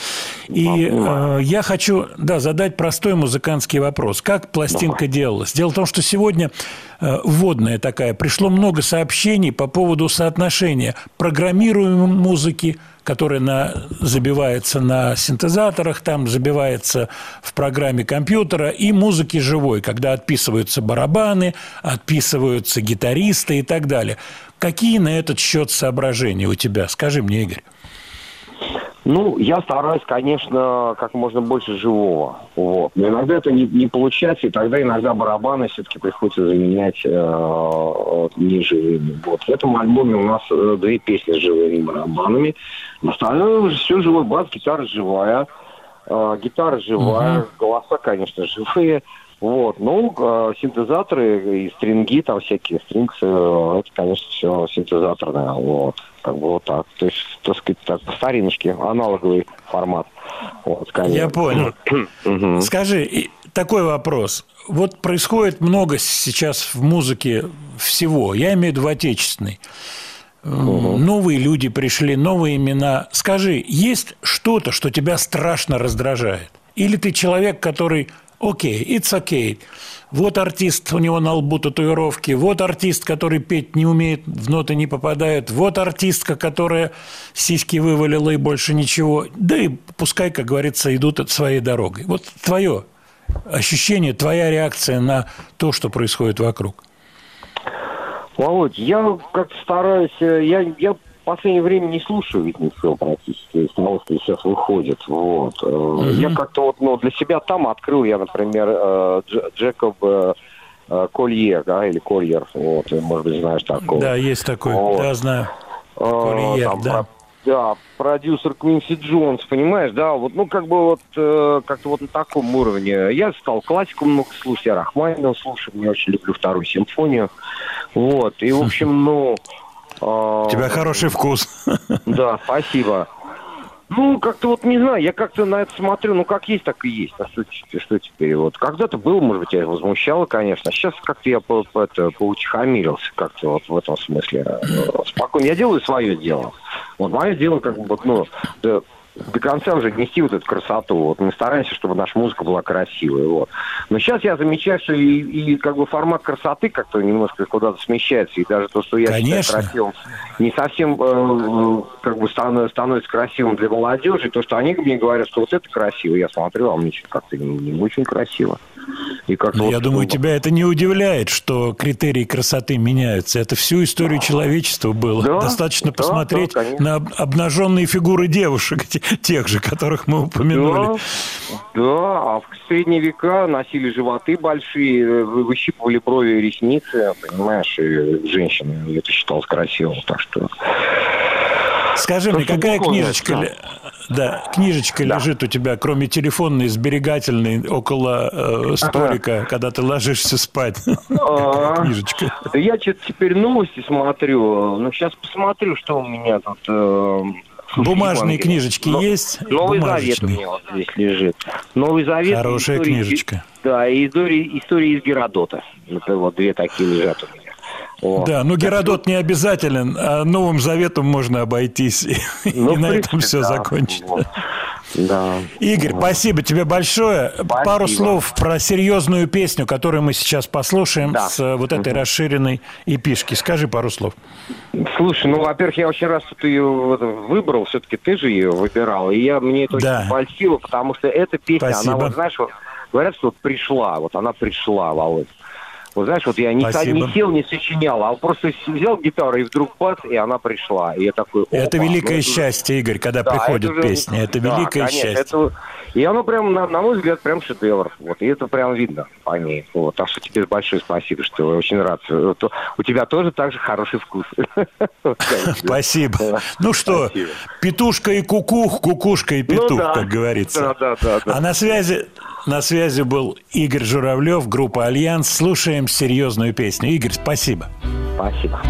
[SPEAKER 1] И э, я хочу, да, задать простой музыкантский вопрос. Как пластинка делалась? Дело в том, что сегодня э, вводная такая, пришло много сообщений по поводу соотношения программируемой музыки, которая на, забивается на синтезаторах, там забивается в программе компьютера, и музыки живой, когда отписываются барабаны, отписываются гитаристы и так далее. Какие на этот счет соображения у тебя? Скажи мне, Игорь.
[SPEAKER 13] Ну, я стараюсь, конечно, как можно больше живого. Вот. Но иногда это не, не получается, и тогда иногда барабаны все-таки приходится заменять э, неживыми. Вот. В этом альбоме у нас э, две песни с живыми барабанами. Остальное все живой бас, гитара живая. э, гитара живая, голоса, конечно, живые. Вот. Ну, э, синтезаторы и стринги, там всякие стрингсы, э, это, конечно, все синтезаторное. Вот. Как бы вот так. То есть, так сказать, так, по стариночке, аналоговый формат. Вот, скорее.
[SPEAKER 1] Я понял. [CLEARS THROAT] Скажи, такой вопрос. Вот происходит много сейчас в музыке всего. Я имею в виду в отечественной. М, Новые люди пришли, новые имена. Скажи, есть что-то, что тебя страшно раздражает? Или ты человек, который окей, it's okay. Вот артист, у него на лбу татуировки, вот артист, который петь не умеет, в ноты не попадает, вот артистка, которая сиськи вывалила и больше ничего. Да и пускай, как говорится, идут своей дорогой. Вот твое ощущение, твоя реакция на то, что происходит вокруг.
[SPEAKER 13] Володь, я как-то стараюсь, э, я, я последнее время не слушаю ведь ничего практически из того, что сейчас выходит. Вот. Э, Я как-то вот ну, для себя там открыл, я, например, э, Дж- Джекоб э, Колье, да, или Кольер, вот, может быть, знаешь такого.
[SPEAKER 1] Да, есть такой,
[SPEAKER 13] Вот.
[SPEAKER 1] да, знаю. Кольер,
[SPEAKER 13] там
[SPEAKER 1] да.
[SPEAKER 13] про- да, продюсер Квинси Джонс, понимаешь, да, вот, ну, как бы вот, э, как-то вот на таком уровне. Я стал классику много слушать, я Рахманинова слушаю, я очень люблю вторую симфонию, вот, и, в общем, ну...
[SPEAKER 1] У тебя хороший вкус. [LAUGHS]
[SPEAKER 13] Да, спасибо. Ну, как-то вот не знаю, я как-то на это смотрю, ну, как есть, так и есть. А что, что теперь? Вот когда-то было, может быть, я возмущало, конечно. А сейчас как-то я по, по- это, поутихомирился как-то вот в этом смысле. Э, Спокойно. Я делаю свое дело. Вот мое дело, как бы, вот, ну, до, конца уже нести вот эту красоту. Вот мы стараемся, чтобы наша музыка была красивой. Вот. Но сейчас я замечаю, что и, и как бы формат красоты как-то немножко куда-то смещается. И даже то, что я считаю
[SPEAKER 1] Конечно.
[SPEAKER 13] красивым, не совсем э, э, как бы станов- становится красивым для молодежи. И То, что они мне говорят, что вот это красиво, я смотрю, а мне как-то не, не очень красиво. И как
[SPEAKER 1] Но Ну, я думаю, тебя это не удивляет, что критерии красоты меняются. Это всю историю человечества было.
[SPEAKER 13] Да,
[SPEAKER 1] Достаточно
[SPEAKER 13] да,
[SPEAKER 1] посмотреть
[SPEAKER 13] да, конечно.
[SPEAKER 1] на об- обнаженные фигуры девушек, те- тех же, которых мы упомянули.
[SPEAKER 13] Да, да, а в средние века носили животы большие, э, вы- выщипывали брови и ресницы, понимаешь, и женщины. Это считалось красивым, так что...
[SPEAKER 1] Скажи мне, какая книжечка,
[SPEAKER 13] да.
[SPEAKER 1] ле- да, книжечка лежит у тебя, кроме телефонной, сберегательной, около э, столика, когда ты ложишься спать?
[SPEAKER 13] А, [LAUGHS]
[SPEAKER 1] Книжечка.
[SPEAKER 13] Я что-то теперь новости смотрю. Ну, сейчас посмотрю, что у меня тут... э,
[SPEAKER 1] Бумажные книжечки
[SPEAKER 13] Но-
[SPEAKER 1] есть?
[SPEAKER 13] Новый Завет у меня вот здесь лежит. Новый Завет.
[SPEAKER 1] Хорошая
[SPEAKER 13] истории-
[SPEAKER 1] книжечка.
[SPEAKER 13] Да, и истории, истории из Геродота. Это вот две такие лежат у меня. Вот.
[SPEAKER 1] Да, ну Геродот не обязателен, а Новым Заветом можно обойтись. [LAUGHS] И,
[SPEAKER 13] Ну,
[SPEAKER 1] и на
[SPEAKER 13] принципе,
[SPEAKER 1] этом все
[SPEAKER 13] да.
[SPEAKER 1] закончится.
[SPEAKER 13] Вот. Да.
[SPEAKER 1] Игорь, спасибо тебе большое. Пару слов про серьезную песню, которую мы сейчас послушаем
[SPEAKER 13] Да.
[SPEAKER 1] с э, вот этой расширенной эпишки. Скажи пару слов.
[SPEAKER 13] Слушай, ну, во-первых, я очень рад, что ты ее выбрал. Все-таки ты же ее выбирал. И я, мне это
[SPEAKER 1] Да.
[SPEAKER 13] очень польстило, потому что эта песня,
[SPEAKER 1] Спасибо.
[SPEAKER 13] она, вот, знаешь, вот, говорят, что вот пришла. Вот она пришла, Володь. Вот знаешь, вот я не,
[SPEAKER 1] Спасибо.
[SPEAKER 13] не сел, не сочинял, а просто взял гитару, и вдруг бац, и она пришла. И я такой,
[SPEAKER 1] Это великое
[SPEAKER 13] ну,
[SPEAKER 1] счастье, Игорь, когда
[SPEAKER 13] Да,
[SPEAKER 1] приходит
[SPEAKER 13] это же-
[SPEAKER 1] песня. Это
[SPEAKER 13] да,
[SPEAKER 1] великое
[SPEAKER 13] конечно,
[SPEAKER 1] счастье.
[SPEAKER 13] это- И оно прям, на, на мой взгляд, прям шедевр. Вот, и это прям видно по ней. Вот, так что тебе большое спасибо, что я очень рад. То- У тебя тоже так же хороший вкус. [LAUGHS]
[SPEAKER 1] Спасибо. Ну что, петушка и кукух, кукушка и петух,
[SPEAKER 13] Ну да.
[SPEAKER 1] как говорится.
[SPEAKER 13] Да, да, да.
[SPEAKER 1] А на связи, на связи был Игорь Журавлев, группа «Альянс». Слушаем серьезную песню. Игорь, спасибо.
[SPEAKER 14] Спасибо.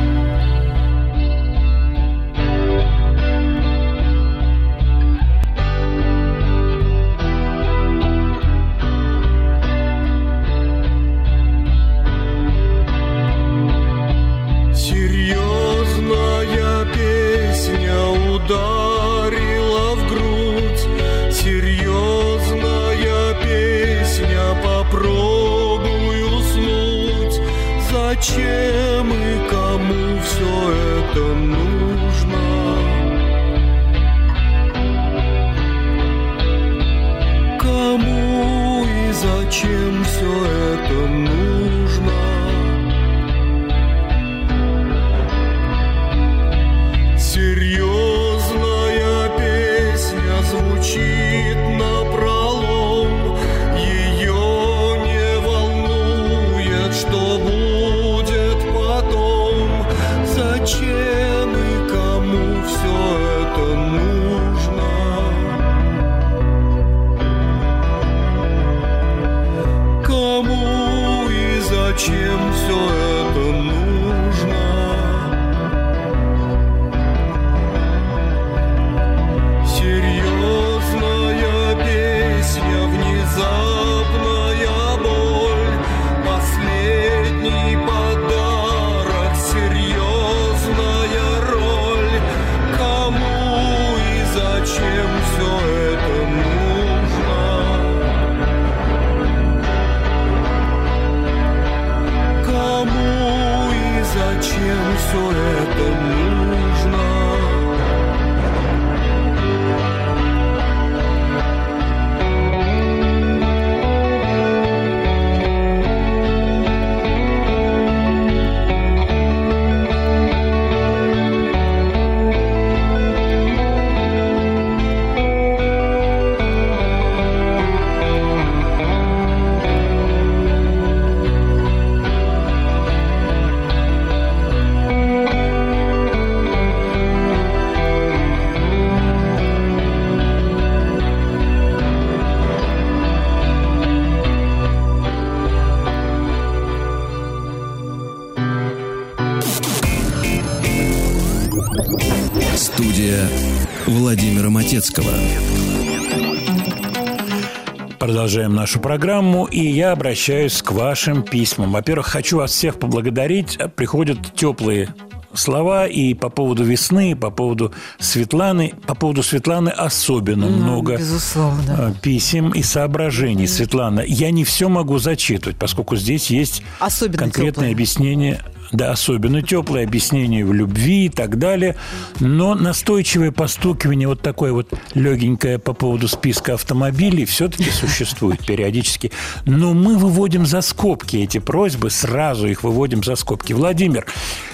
[SPEAKER 1] Нашу программу, и я обращаюсь к вашим письмам. Во-первых, хочу вас всех поблагодарить. Приходят теплые слова и по поводу весны, и по поводу Светланы. По поводу Светланы особенно
[SPEAKER 2] Ну,
[SPEAKER 1] много
[SPEAKER 2] безусловно.
[SPEAKER 1] э, писем и соображений. Светлана, я не все могу зачитывать, поскольку здесь есть
[SPEAKER 2] Особенно
[SPEAKER 1] конкретное
[SPEAKER 2] теплые.
[SPEAKER 1] объяснение. Да, особенно теплое объяснение в любви и так далее. Но настойчивое постукивание, вот такое вот легенькое по поводу списка автомобилей все-таки существует периодически. Но мы выводим за скобки эти просьбы, сразу их выводим за скобки. Владимир,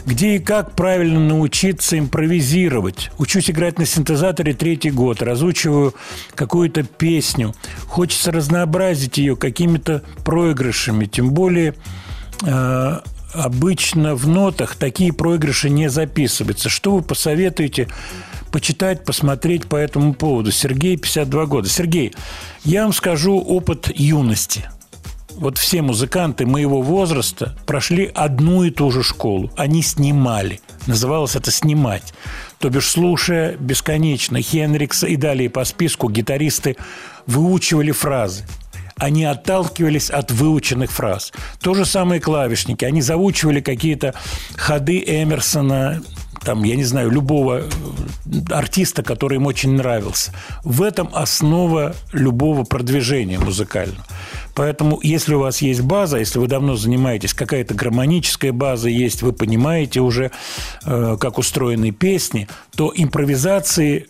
[SPEAKER 1] где и как правильно научиться импровизировать? Учусь играть на синтезаторе третий год, разучиваю какую-то песню. Хочется разнообразить ее какими-то проигрышами, тем более э, обычно в нотах такие проигрыши не записываются. Что вы посоветуете почитать, посмотреть по этому поводу? Сергей, 52 года. Сергей, я вам скажу опыт юности. Вот все музыканты моего возраста прошли одну и ту же школу. Они снимали. Называлось это «снимать». То бишь, слушая бесконечно Хенрикса и далее по списку, гитаристы выучивали фразы они отталкивались от выученных фраз. То же самое клавишники. Они заучивали какие-то ходы Эмерсона, там, я не знаю, любого э, артиста, который им очень нравился. В этом основа любого продвижения музыкального. Поэтому, если у вас есть база, если вы давно занимаетесь, какая-то гармоническая база есть, вы понимаете уже, э, как устроены песни, то импровизации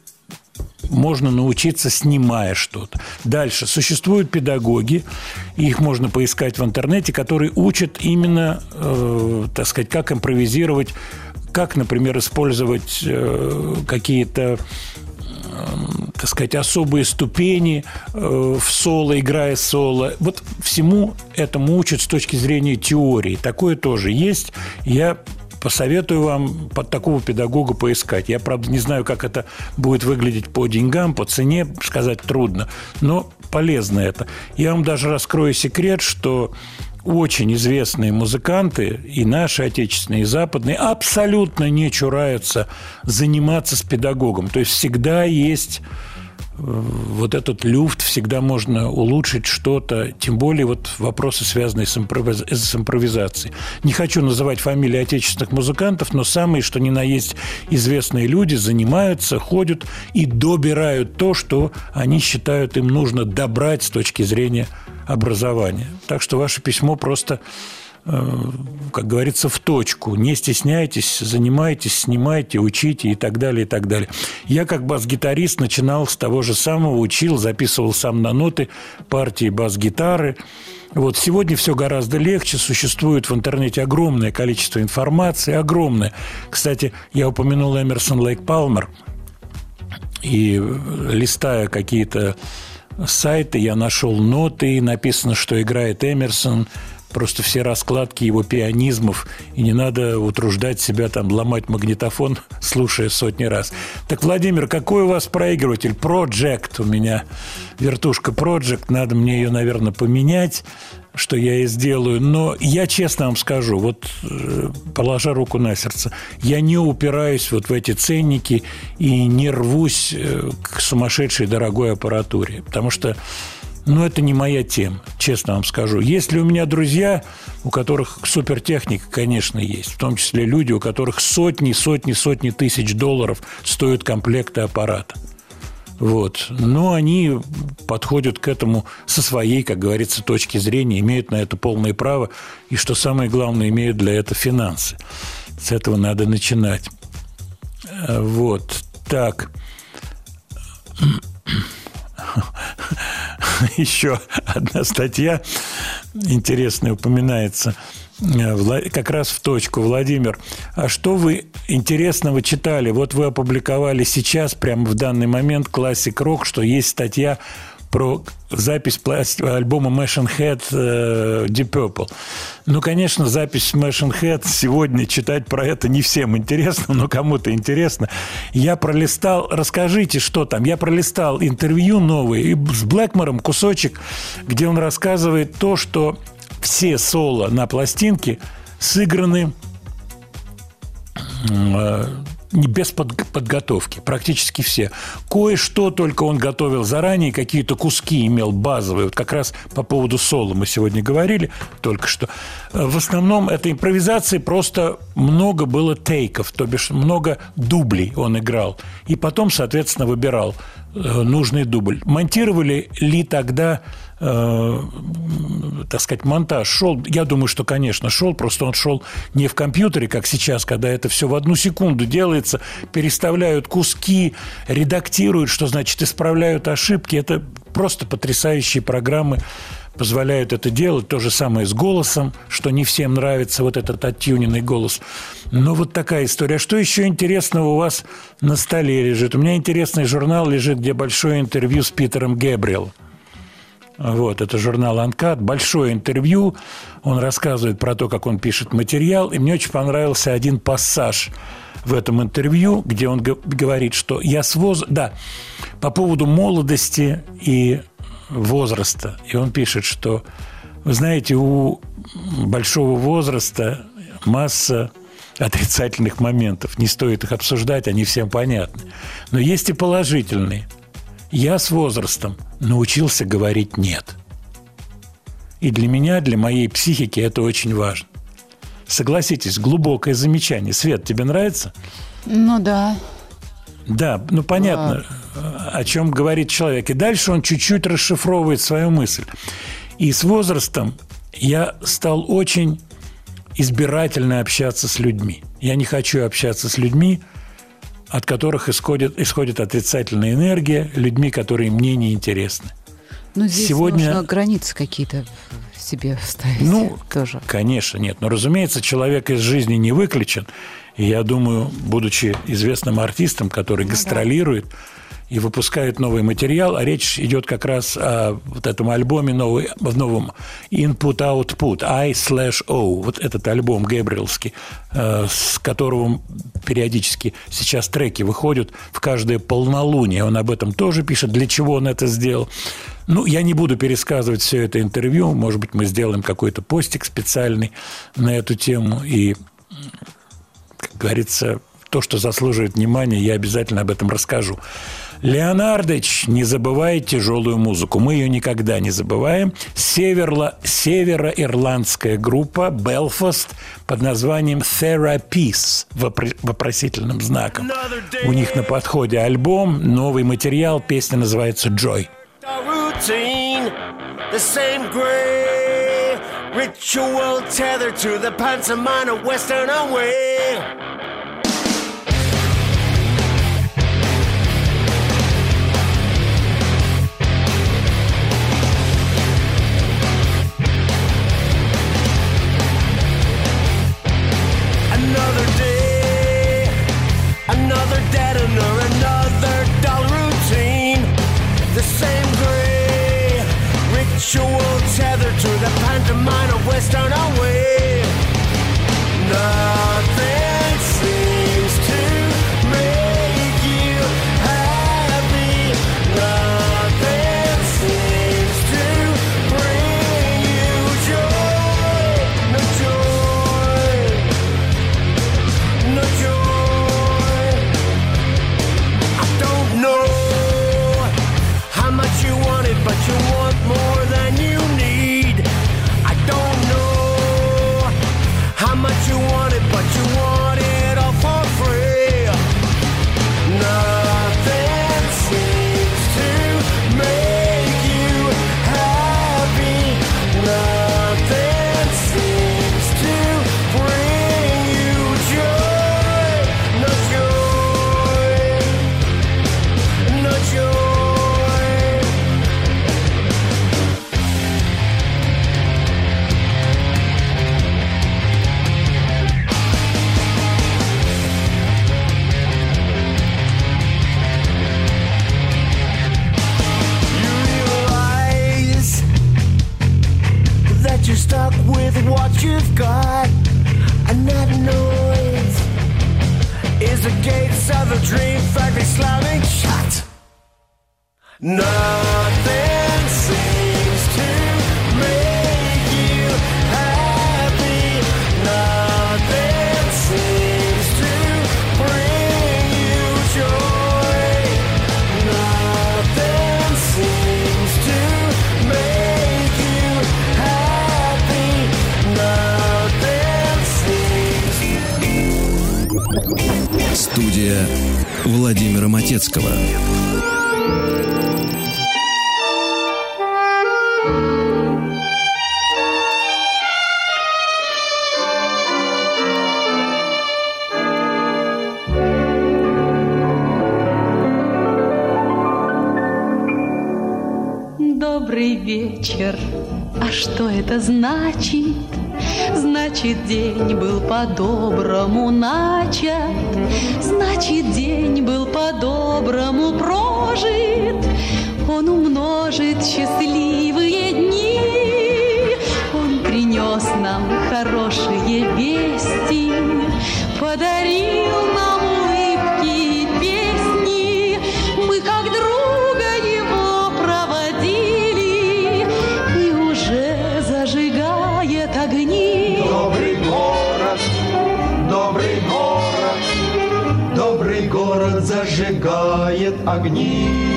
[SPEAKER 1] можно научиться, снимая что-то. Дальше. Существуют педагоги, их можно поискать в интернете, которые учат именно, э, так сказать, как импровизировать, как, например, использовать э, какие-то э, так сказать, особые ступени э, в соло, играя соло. Вот всему этому учат с точки зрения теории. Такое тоже есть. Я посоветую вам под такого педагога поискать. Я, правда, не знаю, как это будет выглядеть по деньгам, по цене, сказать трудно, но полезно это. Я вам даже раскрою секрет, что очень известные музыканты, и наши отечественные, и западные, абсолютно не чураются заниматься с педагогом. То есть всегда есть вот этот люфт, всегда можно улучшить что-то, тем более вот вопросы, связанные с, импровиз- с импровизацией. Не хочу называть фамилии отечественных музыкантов, но самые, что ни на есть известные люди, занимаются, ходят и добирают то, что они считают им нужно добрать с точки зрения образования. Так что ваше письмо просто как говорится, в точку. Не стесняйтесь, занимайтесь, снимайте, учите и так далее, и так далее. Я как бас-гитарист начинал с того же самого, учил, записывал сам на ноты партии бас-гитары. Вот сегодня все гораздо легче, существует в интернете огромное количество информации, огромное. Кстати, я упомянул Эмерсон Лейк Палмер, и э, листая какие-то сайты, я нашел ноты, написано, что играет Эмерсон, просто все раскладки его пианизмов, и не надо утруждать себя там ломать магнитофон, [LAUGHS] слушая сотни раз. Так, Владимир, какой у вас проигрыватель? Project у меня, вертушка Project, надо мне ее, наверное, поменять, что я и сделаю. Но я честно вам скажу, вот э, положа руку на сердце, я не упираюсь вот в эти ценники и не рвусь э, к сумасшедшей дорогой аппаратуре, потому что но это не моя тема, честно вам скажу. Есть ли у меня друзья, у которых супертехника, конечно, есть. В том числе люди, у которых сотни, сотни, сотни тысяч долларов стоят комплекты аппарата. Вот. Но они подходят к этому со своей, как говорится, точки зрения, имеют на это полное право, и, что самое главное, имеют для этого финансы. С этого надо начинать. Э, Вот. Так. [LAUGHS] Еще одна статья интересная упоминается э, как раз в точку, Владимир. А что вы интересного читали? Вот вы опубликовали сейчас, прямо в данный момент, классик рок, что есть статья про запись альбома Machine Head э, Deep Purple. Ну, конечно, запись Machine Head сегодня читать про это не всем интересно, но кому-то интересно. Я пролистал, расскажите, что там. Я пролистал интервью новое и с Блэкмором кусочек, где он рассказывает то, что все соло на пластинке сыграны э, без под- подготовки, практически все. Кое-что только он готовил заранее, какие-то куски имел базовые. Вот как раз по поводу соло мы сегодня говорили только что. Э, В основном это импровизации, просто много было тейков, то бишь много дублей он играл. И потом, соответственно, выбирал э, нужный дубль. Монтировали ли тогда так сказать, монтаж шел, я думаю, что, конечно, шел, просто он шел не в компьютере, как сейчас, когда это все в одну секунду делается, переставляют куски, редактируют, что значит исправляют ошибки. Это просто потрясающие программы позволяют это делать. То же самое с голосом, что не всем нравится вот этот оттюненный голос. Но вот такая история. А что еще интересного у вас на столе лежит? У меня интересный журнал лежит, где большое интервью с Питером Гэбриэл. Вот, это журнал «Анкат». Большое интервью. Он рассказывает про то, как он пишет материал. И мне очень понравился один пассаж в этом интервью, где он говорит, что я с воз... Да, по поводу молодости и возраста. И он пишет, что, вы знаете, у большого возраста масса отрицательных моментов. Не стоит их обсуждать, они всем понятны. Но есть и положительные. Я с возрастом научился говорить «нет». И для меня, для моей психики это очень важно. Согласитесь, глубокое замечание. Свет, тебе нравится?
[SPEAKER 2] Ну да.
[SPEAKER 1] Да, ну понятно, о чем говорит человек. И дальше он чуть-чуть расшифровывает свою мысль. И с возрастом я стал очень избирательно общаться с людьми. Я не хочу общаться с людьми, от которых исходит, исходит отрицательная энергия, людьми, которые мне не интересны.
[SPEAKER 2] Ну, здесь
[SPEAKER 1] Сегодня-
[SPEAKER 2] нужно границы какие-то себе ставить.
[SPEAKER 1] Ну,
[SPEAKER 2] тоже.
[SPEAKER 1] Конечно, нет. Но, разумеется, человек из жизни не выключен. И я думаю, будучи известным артистом, который
[SPEAKER 2] Ну
[SPEAKER 1] гастролирует и выпускает новый материал, а речь идет как раз о вот этом альбоме новый, в новом Input Output I slash O, вот этот альбом Гэбриэлский, э, с которого периодически сейчас треки выходят в каждое полнолуние. Он об этом тоже пишет, для чего он это сделал. Ну, я не буду пересказывать все это интервью. Может быть, мы сделаем какой-то постик специальный на эту тему. И, как говорится, то, что заслуживает внимания, я обязательно об этом расскажу. Леонардович, не забывай тяжелую музыку. Мы ее никогда не забываем. Северла, североирландская группа Belfast под названием Therapies вопр- вопросительным знаком. У них на подходе альбом, новый материал, песня называется «Joy».
[SPEAKER 4] ritual tethered to the pantomime of Western away. Another day, another deadener, another dull routine. The same gray ritual tethered to the pantomime of Western away. Nothing dream factory slamming shut. Nothing
[SPEAKER 15] Студия Владимира Матецкого.
[SPEAKER 16] Добрый вечер. А что это значит? Значит, день был по-доброму начат. Значит, день был по-доброму прожит. Он умножит счастливые дни. Он принес нам хорошие вести. Подарил огни.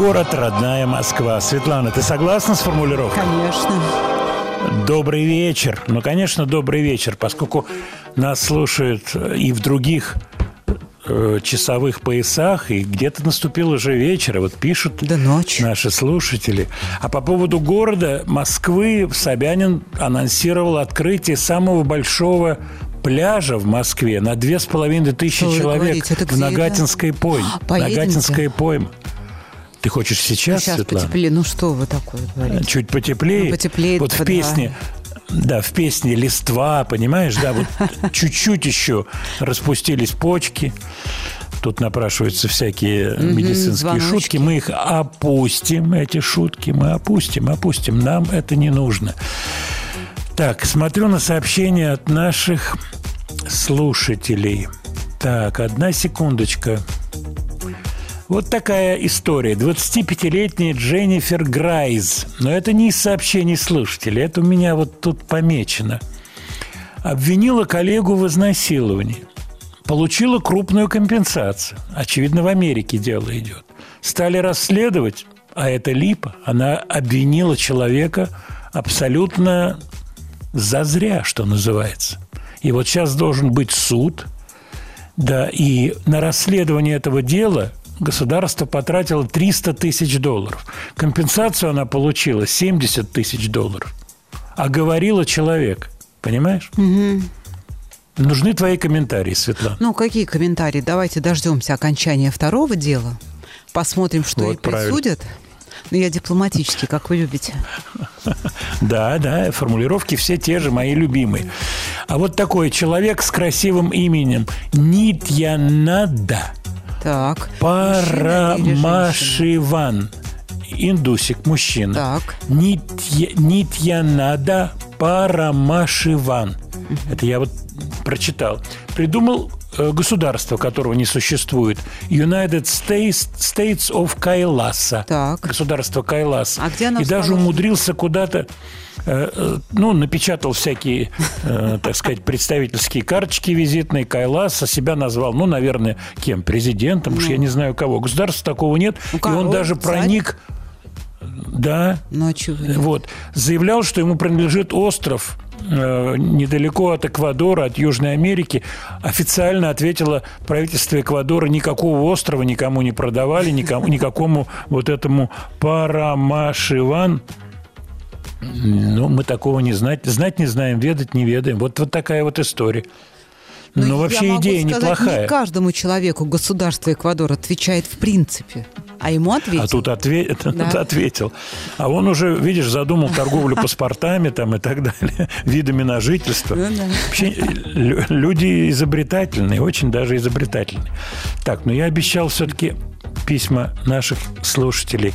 [SPEAKER 17] Город,
[SPEAKER 16] родная Москва.
[SPEAKER 1] Светлана, ты согласна с формулировкой?
[SPEAKER 2] Конечно.
[SPEAKER 1] Добрый вечер. Ну, конечно, добрый вечер, поскольку нас слушают и в других э, часовых поясах, и где-то наступил уже вечер, и вот пишут
[SPEAKER 2] да ночь.
[SPEAKER 1] наши слушатели. А по поводу города Москвы Собянин анонсировал открытие самого большого пляжа в Москве на две с половиной тысячи человек
[SPEAKER 2] говорите?
[SPEAKER 1] В
[SPEAKER 2] это?
[SPEAKER 1] Нагатинской пойме.
[SPEAKER 2] Поедемте.
[SPEAKER 1] Нагатинская пойма. Ты хочешь сейчас,
[SPEAKER 2] Сейчас
[SPEAKER 1] Светлана?
[SPEAKER 2] потеплее. Ну что вы такое говорите?
[SPEAKER 1] Чуть потеплее.
[SPEAKER 2] Ну, потеплеет
[SPEAKER 1] Вот в песне, да, в песне листва, понимаешь, да, вот [LAUGHS] чуть-чуть еще распустились почки. Тут напрашиваются всякие медицинские
[SPEAKER 2] звоночки.
[SPEAKER 1] шутки. Мы их опустим, эти шутки, мы опустим, опустим. Нам это не нужно. Так, смотрю на сообщения от наших слушателей. Так, одна секундочка. Вот такая история. 25-летняя Дженнифер Грайз. Но это не из сообщений слушателей. Это у меня вот тут помечено. Обвинила коллегу в изнасиловании. Получила крупную компенсацию. Очевидно, в Америке дело идет. Стали расследовать, а это липа. Она обвинила человека абсолютно зазря, что называется. И вот сейчас должен быть суд. Да, и на расследование этого дела государство потратило 300 тысяч долларов. Компенсацию она получила 70 тысяч долларов. А говорила человек. Понимаешь? Нужны твои комментарии, Светлана.
[SPEAKER 2] Ну, какие комментарии? Давайте дождемся окончания второго дела. Посмотрим, что
[SPEAKER 1] Вот
[SPEAKER 2] и
[SPEAKER 1] правильно.
[SPEAKER 2] присудят. Ну, я дипломатически, как вы любите. [LAUGHS]
[SPEAKER 1] Да, да, формулировки все те же, мои любимые. А вот такой человек с красивым именем Нитьянада
[SPEAKER 2] Так.
[SPEAKER 1] Парамашиван. Индусик, мужчина.
[SPEAKER 2] Так.
[SPEAKER 1] Нитья- Нитьянада Парамашиван. Это я вот прочитал. Придумал э, государство, которого не существует. United States, States of Кайласа.
[SPEAKER 2] Так.
[SPEAKER 1] Государство Кайласа.
[SPEAKER 2] А где оно
[SPEAKER 1] И даже умудрился куда-то ну, напечатал всякие, э, так сказать, представительские карточки визитные, Кайласа, себя назвал, ну, наверное, кем? Президентом, уж я не знаю кого. Государства такого нет. и он даже проник... Да.
[SPEAKER 2] Ну, а чего нет?
[SPEAKER 1] Вот. Заявлял, что ему принадлежит остров э, недалеко от Эквадора, от Южной Америки. Официально ответило правительство Эквадора, никакого острова никому не продавали, никому, никакому вот этому Парамашиван. Ну, мы такого не знать. Знать не знаем, ведать не ведаем. Вот, вот такая вот история.
[SPEAKER 2] Ну,
[SPEAKER 1] Но
[SPEAKER 2] я
[SPEAKER 1] вообще
[SPEAKER 2] могу
[SPEAKER 1] идея
[SPEAKER 2] сказать,
[SPEAKER 1] неплохая.
[SPEAKER 2] Не каждому человеку государство Эквадор отвечает в принципе. А ему ответил.
[SPEAKER 1] А тут отве- [LAUGHS]
[SPEAKER 2] Да.
[SPEAKER 1] ответил. А он уже, видишь, задумал торговлю [LAUGHS] паспортами там и так далее, [LAUGHS] видами на жительство.
[SPEAKER 2] Ну да.
[SPEAKER 1] Вообще, лю- люди изобретательные, очень даже изобретательные. Так, но я обещал все-таки письма наших слушателей.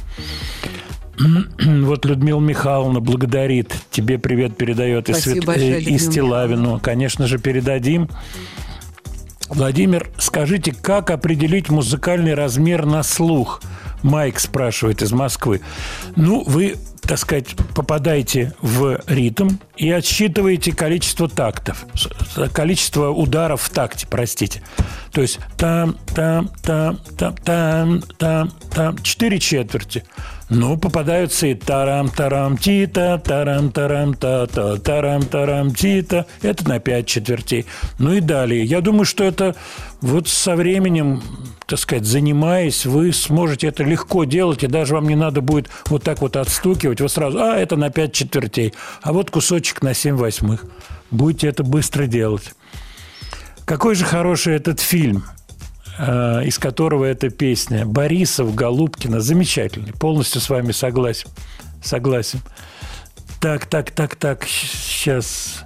[SPEAKER 1] [CLEARS THROAT] Вот Людмила Михайловна благодарит. Тебе привет передает
[SPEAKER 2] Спасибо
[SPEAKER 1] Свет-
[SPEAKER 2] большое,
[SPEAKER 1] э,
[SPEAKER 2] Людмила
[SPEAKER 1] из Стилавину. Конечно же, передадим. Владимир, скажите, как определить музыкальный размер на слух? Майк спрашивает из Москвы. Ну, вы, так сказать, попадаете в ритм и отсчитываете количество тактов, количество ударов в такте, простите. То есть там, там, там, там, там, там, там, четыре четверти. Ну, попадаются и тарам-тарам тита, тарам-тарам та-та, тарам-тарам тита. Это на пять четвертей. Ну и далее. Я думаю, что это вот со временем, так сказать, занимаясь, вы сможете это легко делать, и даже вам не надо будет вот так вот отстукивать. Вы сразу, а, это на пять четвертей, а вот кусочек на семь восьмых. Будете это быстро делать. Какой же хороший этот фильм. Э, из которого эта песня. Борисов, Голубкина. Замечательный. Полностью с вами согласен. Согласен. Так, так, так, так. Сейчас.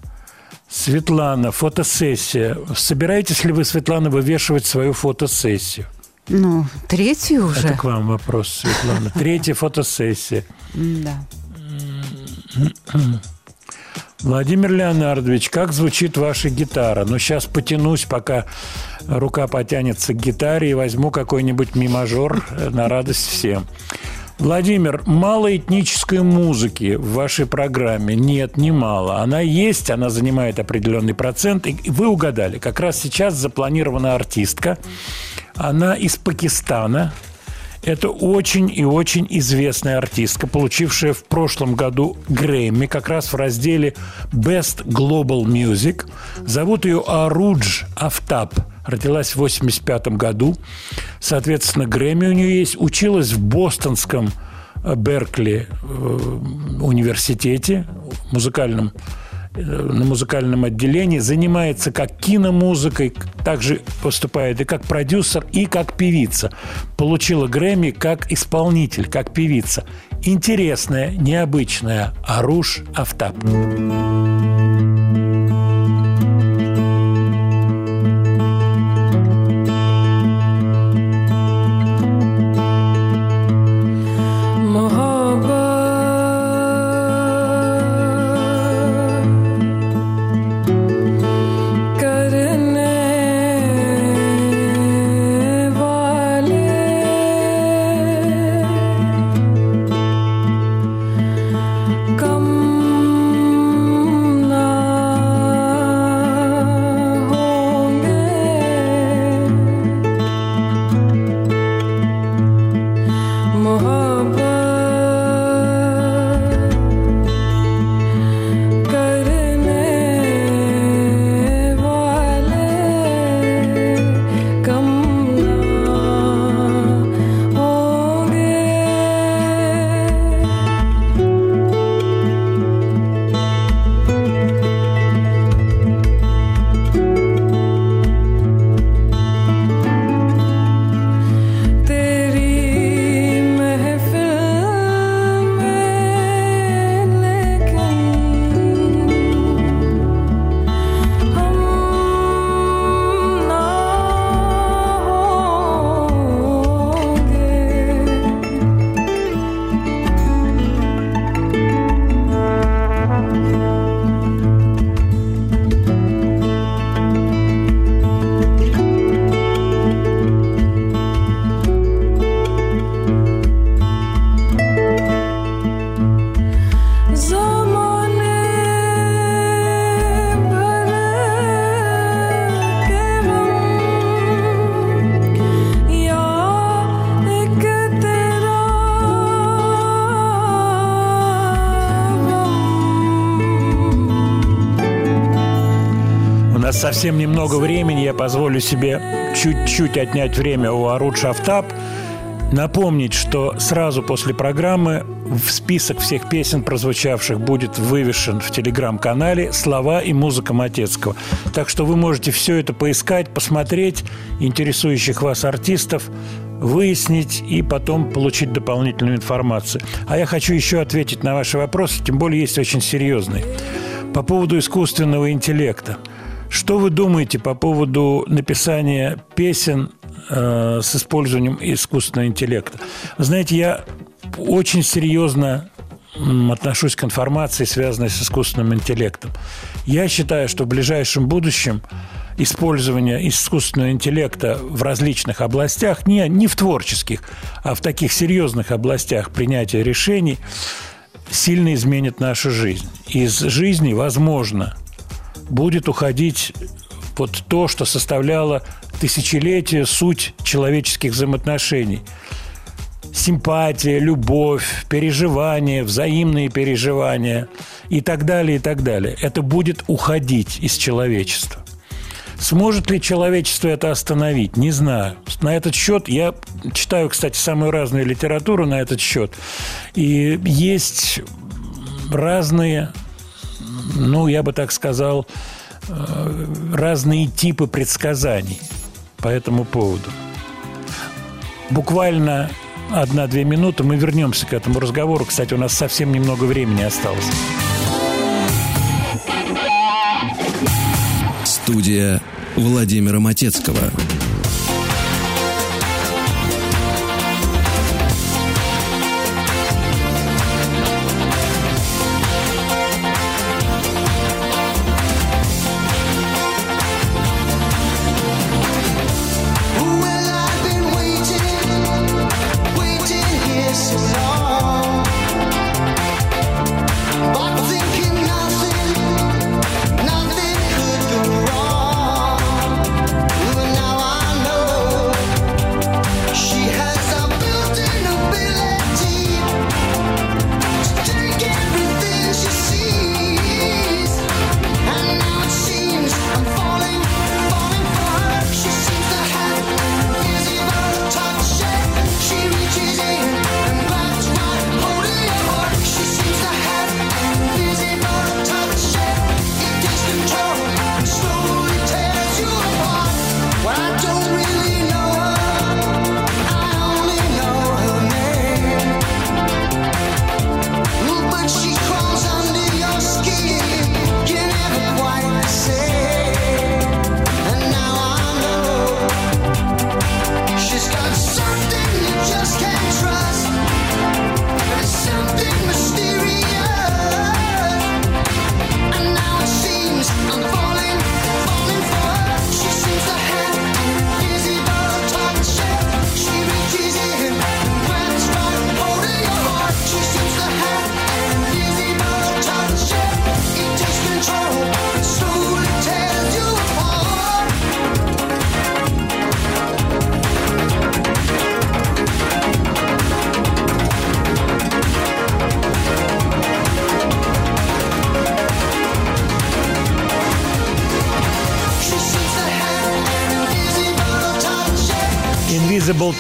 [SPEAKER 1] Светлана, фотосессия. Собираетесь ли вы, Светлана, вывешивать свою фотосессию?
[SPEAKER 2] Ну, третью уже.
[SPEAKER 1] Это к вам вопрос, Светлана. Третья фотосессия.
[SPEAKER 2] Да.
[SPEAKER 1] Владимир Леонардович, как звучит ваша гитара? Ну, сейчас потянусь, пока рука потянется к гитаре и возьму какой-нибудь мимажор э, на радость всем. Владимир, мало этнической музыки в вашей программе? Нет, не мало. Она есть, она занимает определенный процент. И вы угадали, как раз сейчас запланирована артистка. Она из Пакистана. Это очень и очень известная артистка, получившая в прошлом году Грэмми, как раз в разделе Best Global Music. Зовут ее Арудж Афтаб. Родилась в 85 году. Соответственно, Грэмми у нее есть. Училась в бостонском э, Беркли э, университете, музыкальном Э, на музыкальном отделении, занимается как киномузыкой, также поступает и как продюсер, и как певица. Получила Грэмми как исполнитель, как певица. Интересная, необычная Аруш автап Thank. Совсем немного времени, я позволю себе чуть-чуть отнять время у Арут Шафтаб. Напомнить, что сразу после программы в список всех песен, прозвучавших, будет вывешен в телеграм-канале слова и музыка Матецкого. Так что вы можете все это поискать, посмотреть интересующих вас артистов, выяснить и потом получить дополнительную информацию. А я хочу еще ответить на ваши вопросы, тем более есть очень серьезные. По поводу искусственного интеллекта. Что вы думаете по поводу написания песен э, с использованием искусственного интеллекта? Знаете, я очень серьезно отношусь к информации, связанной с искусственным интеллектом. Я считаю, что в ближайшем будущем использование искусственного интеллекта в различных областях, не, не в творческих, а в таких серьезных областях принятия решений, сильно изменит нашу жизнь. Из жизни, возможно, будет уходить вот то, что составляло тысячелетия суть человеческих взаимоотношений. Симпатия, любовь, переживания, взаимные переживания и так далее, и так далее. Это будет уходить из человечества. Сможет ли человечество это остановить? Не знаю. На этот счет я читаю, кстати, самую разную литературу на этот счет. И есть разные, ну, я бы так сказал, разные типы предсказаний. по этому поводу. Буквально одна-две минуты, мы вернемся к этому разговору. Кстати, у нас совсем немного времени осталось.
[SPEAKER 18] Студия Владимира Матецкого.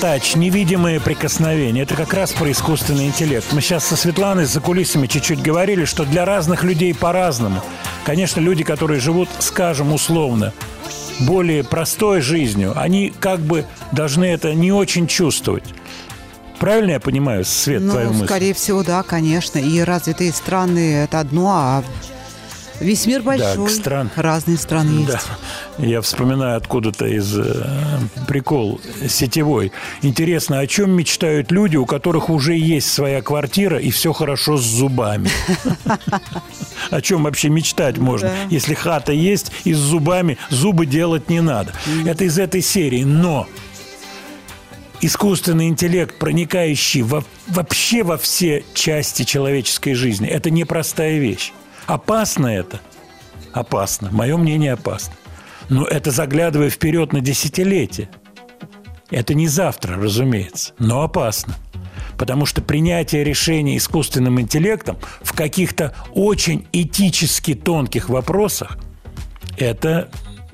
[SPEAKER 19] Touch,
[SPEAKER 1] невидимые прикосновения. Это как раз про искусственный интеллект. Мы сейчас со Светланой за кулисами чуть-чуть говорили, что для разных людей по-разному. Конечно, люди, которые живут, скажем, условно, более простой жизнью, они как бы должны это не очень чувствовать. Правильно я понимаю, Свет, твою
[SPEAKER 2] Ну,
[SPEAKER 1] мысль?
[SPEAKER 2] скорее всего, да, конечно. И развитые страны – это одно, а весь мир большой.
[SPEAKER 1] стран-
[SPEAKER 2] Разные страны есть.
[SPEAKER 1] Да. Я вспоминаю откуда-то из э, прикол сетевой. Интересно, о чем мечтают люди, у которых уже есть своя квартира и все хорошо с зубами? [LAUGHS] О чем вообще мечтать можно, если хата есть и с зубами зубы делать не надо? Это из этой серии. Но искусственный интеллект, проникающий во- вообще во все части человеческой жизни, это непростая вещь. Опасно это? Опасно. Мое мнение опасно. Но это заглядывая вперед на десятилетия. Это не завтра, разумеется, но опасно. Потому что принятие решений искусственным интеллектом в каких-то очень этически тонких вопросах – это,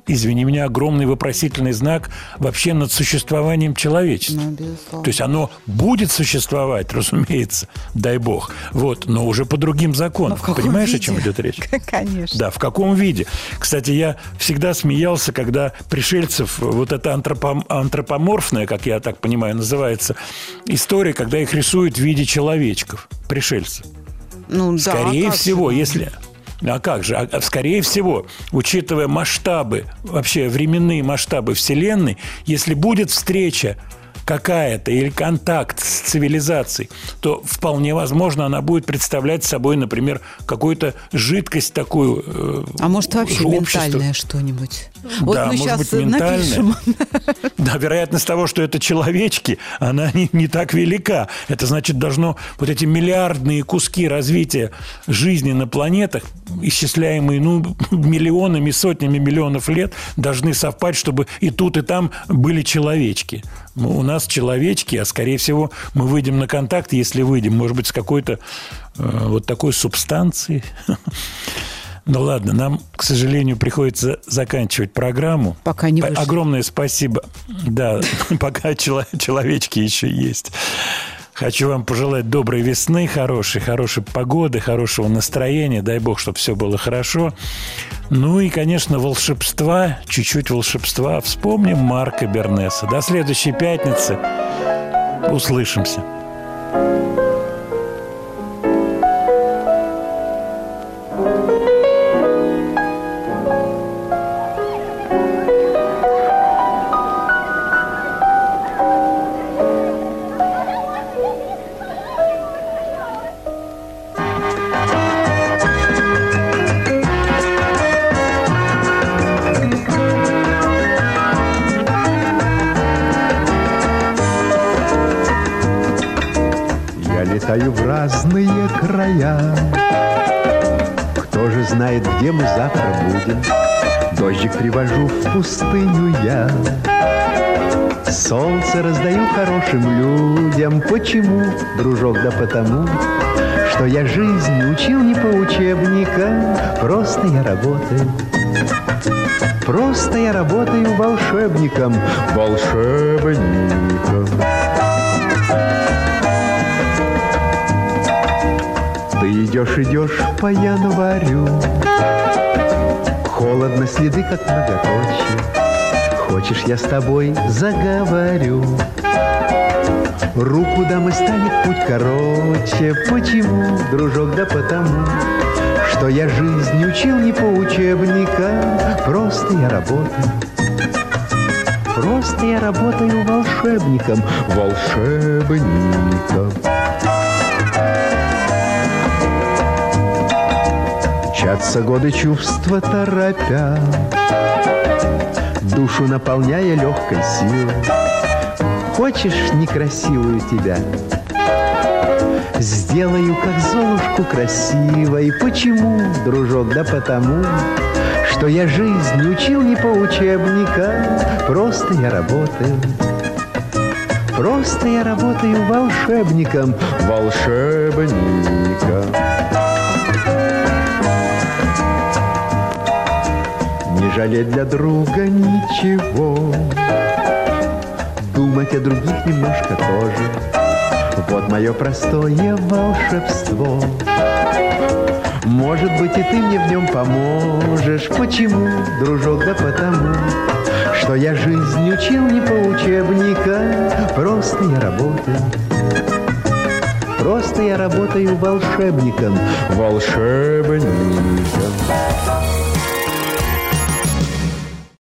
[SPEAKER 1] извини меня, огромный вопросительный знак вообще над существованием человечества.
[SPEAKER 2] Ну, безусловно.
[SPEAKER 1] То есть оно будет существовать, разумеется, дай бог, вот, но уже по другим законам. Понимаешь,
[SPEAKER 2] виде?
[SPEAKER 1] о чем идет речь? [LAUGHS]
[SPEAKER 2] Конечно.
[SPEAKER 1] Да, в каком виде. Кстати, я всегда смеялся, когда пришельцев, вот это антропом- антропоморфная, как я так понимаю, называется, история, когда их рисуют в виде человечков, пришельцев.
[SPEAKER 2] Ну, да,
[SPEAKER 1] Скорее
[SPEAKER 2] а как
[SPEAKER 1] всего,
[SPEAKER 2] же?
[SPEAKER 1] если... А как же? А, а скорее всего, учитывая масштабы, вообще временные масштабы Вселенной, если будет встреча какая-то или контакт с цивилизацией, то вполне возможно она будет представлять собой, например, какую-то жидкость такую. э,
[SPEAKER 2] А может, вообще
[SPEAKER 1] общество.
[SPEAKER 2] ментальное что-нибудь? Вот
[SPEAKER 1] Да,
[SPEAKER 2] мы
[SPEAKER 1] может
[SPEAKER 2] сейчас
[SPEAKER 1] быть, ментальное.
[SPEAKER 2] напишем. [LAUGHS]
[SPEAKER 1] Да, вероятность того, что это человечки, она не, не так велика. Это значит, должно вот эти миллиардные куски развития жизни на планетах, исчисляемые ну, [LAUGHS] миллионами, сотнями миллионов лет, должны совпасть, чтобы и тут, и там были человечки. Ну, у нас человечки, а скорее всего мы выйдем на контакт, если выйдем, может быть, с какой-то э, вот такой субстанцией. [LAUGHS] Ну ладно, нам, к сожалению, приходится заканчивать программу.
[SPEAKER 2] Пока не вышли.
[SPEAKER 1] Огромное спасибо. Да, [LAUGHS] пока чело- человечки еще есть. Хочу вам пожелать доброй весны, хорошей, хорошей погоды, хорошего настроения. Дай бог, чтобы все было хорошо. Ну и, конечно, волшебства, чуть-чуть волшебства. Вспомним Марка Бернеса. До следующей пятницы. Услышимся.
[SPEAKER 20] Просто я работаю. Просто я работаю волшебником, волшебником. Ты идешь, идешь по январю Холодно следы, как многоточие. Хочешь, я с тобой заговорю? Руку дам и станет путь короче. Почему, дружок, да потому Что я жизнь учил не по учебникам. Просто я работаю. Просто я работаю волшебником. Волшебником. Мчатся годы чувства торопя, Душу наполняя легкой силой. Хочешь некрасивую тебя? Сделаю, как Золушку красивой. Почему, дружок, да потому, Что я жизнь учил не по учебникам, Просто я работаю. Просто я работаю волшебником, волшебником. Не жалеть для друга ничего Думать о других немножко тоже Вот мое простое волшебство. Может быть, и ты мне в нем поможешь. Почему, дружок, да потому Что я жизнь учил не по учебникам Просто я работаю. Просто я работаю волшебником. Волшебником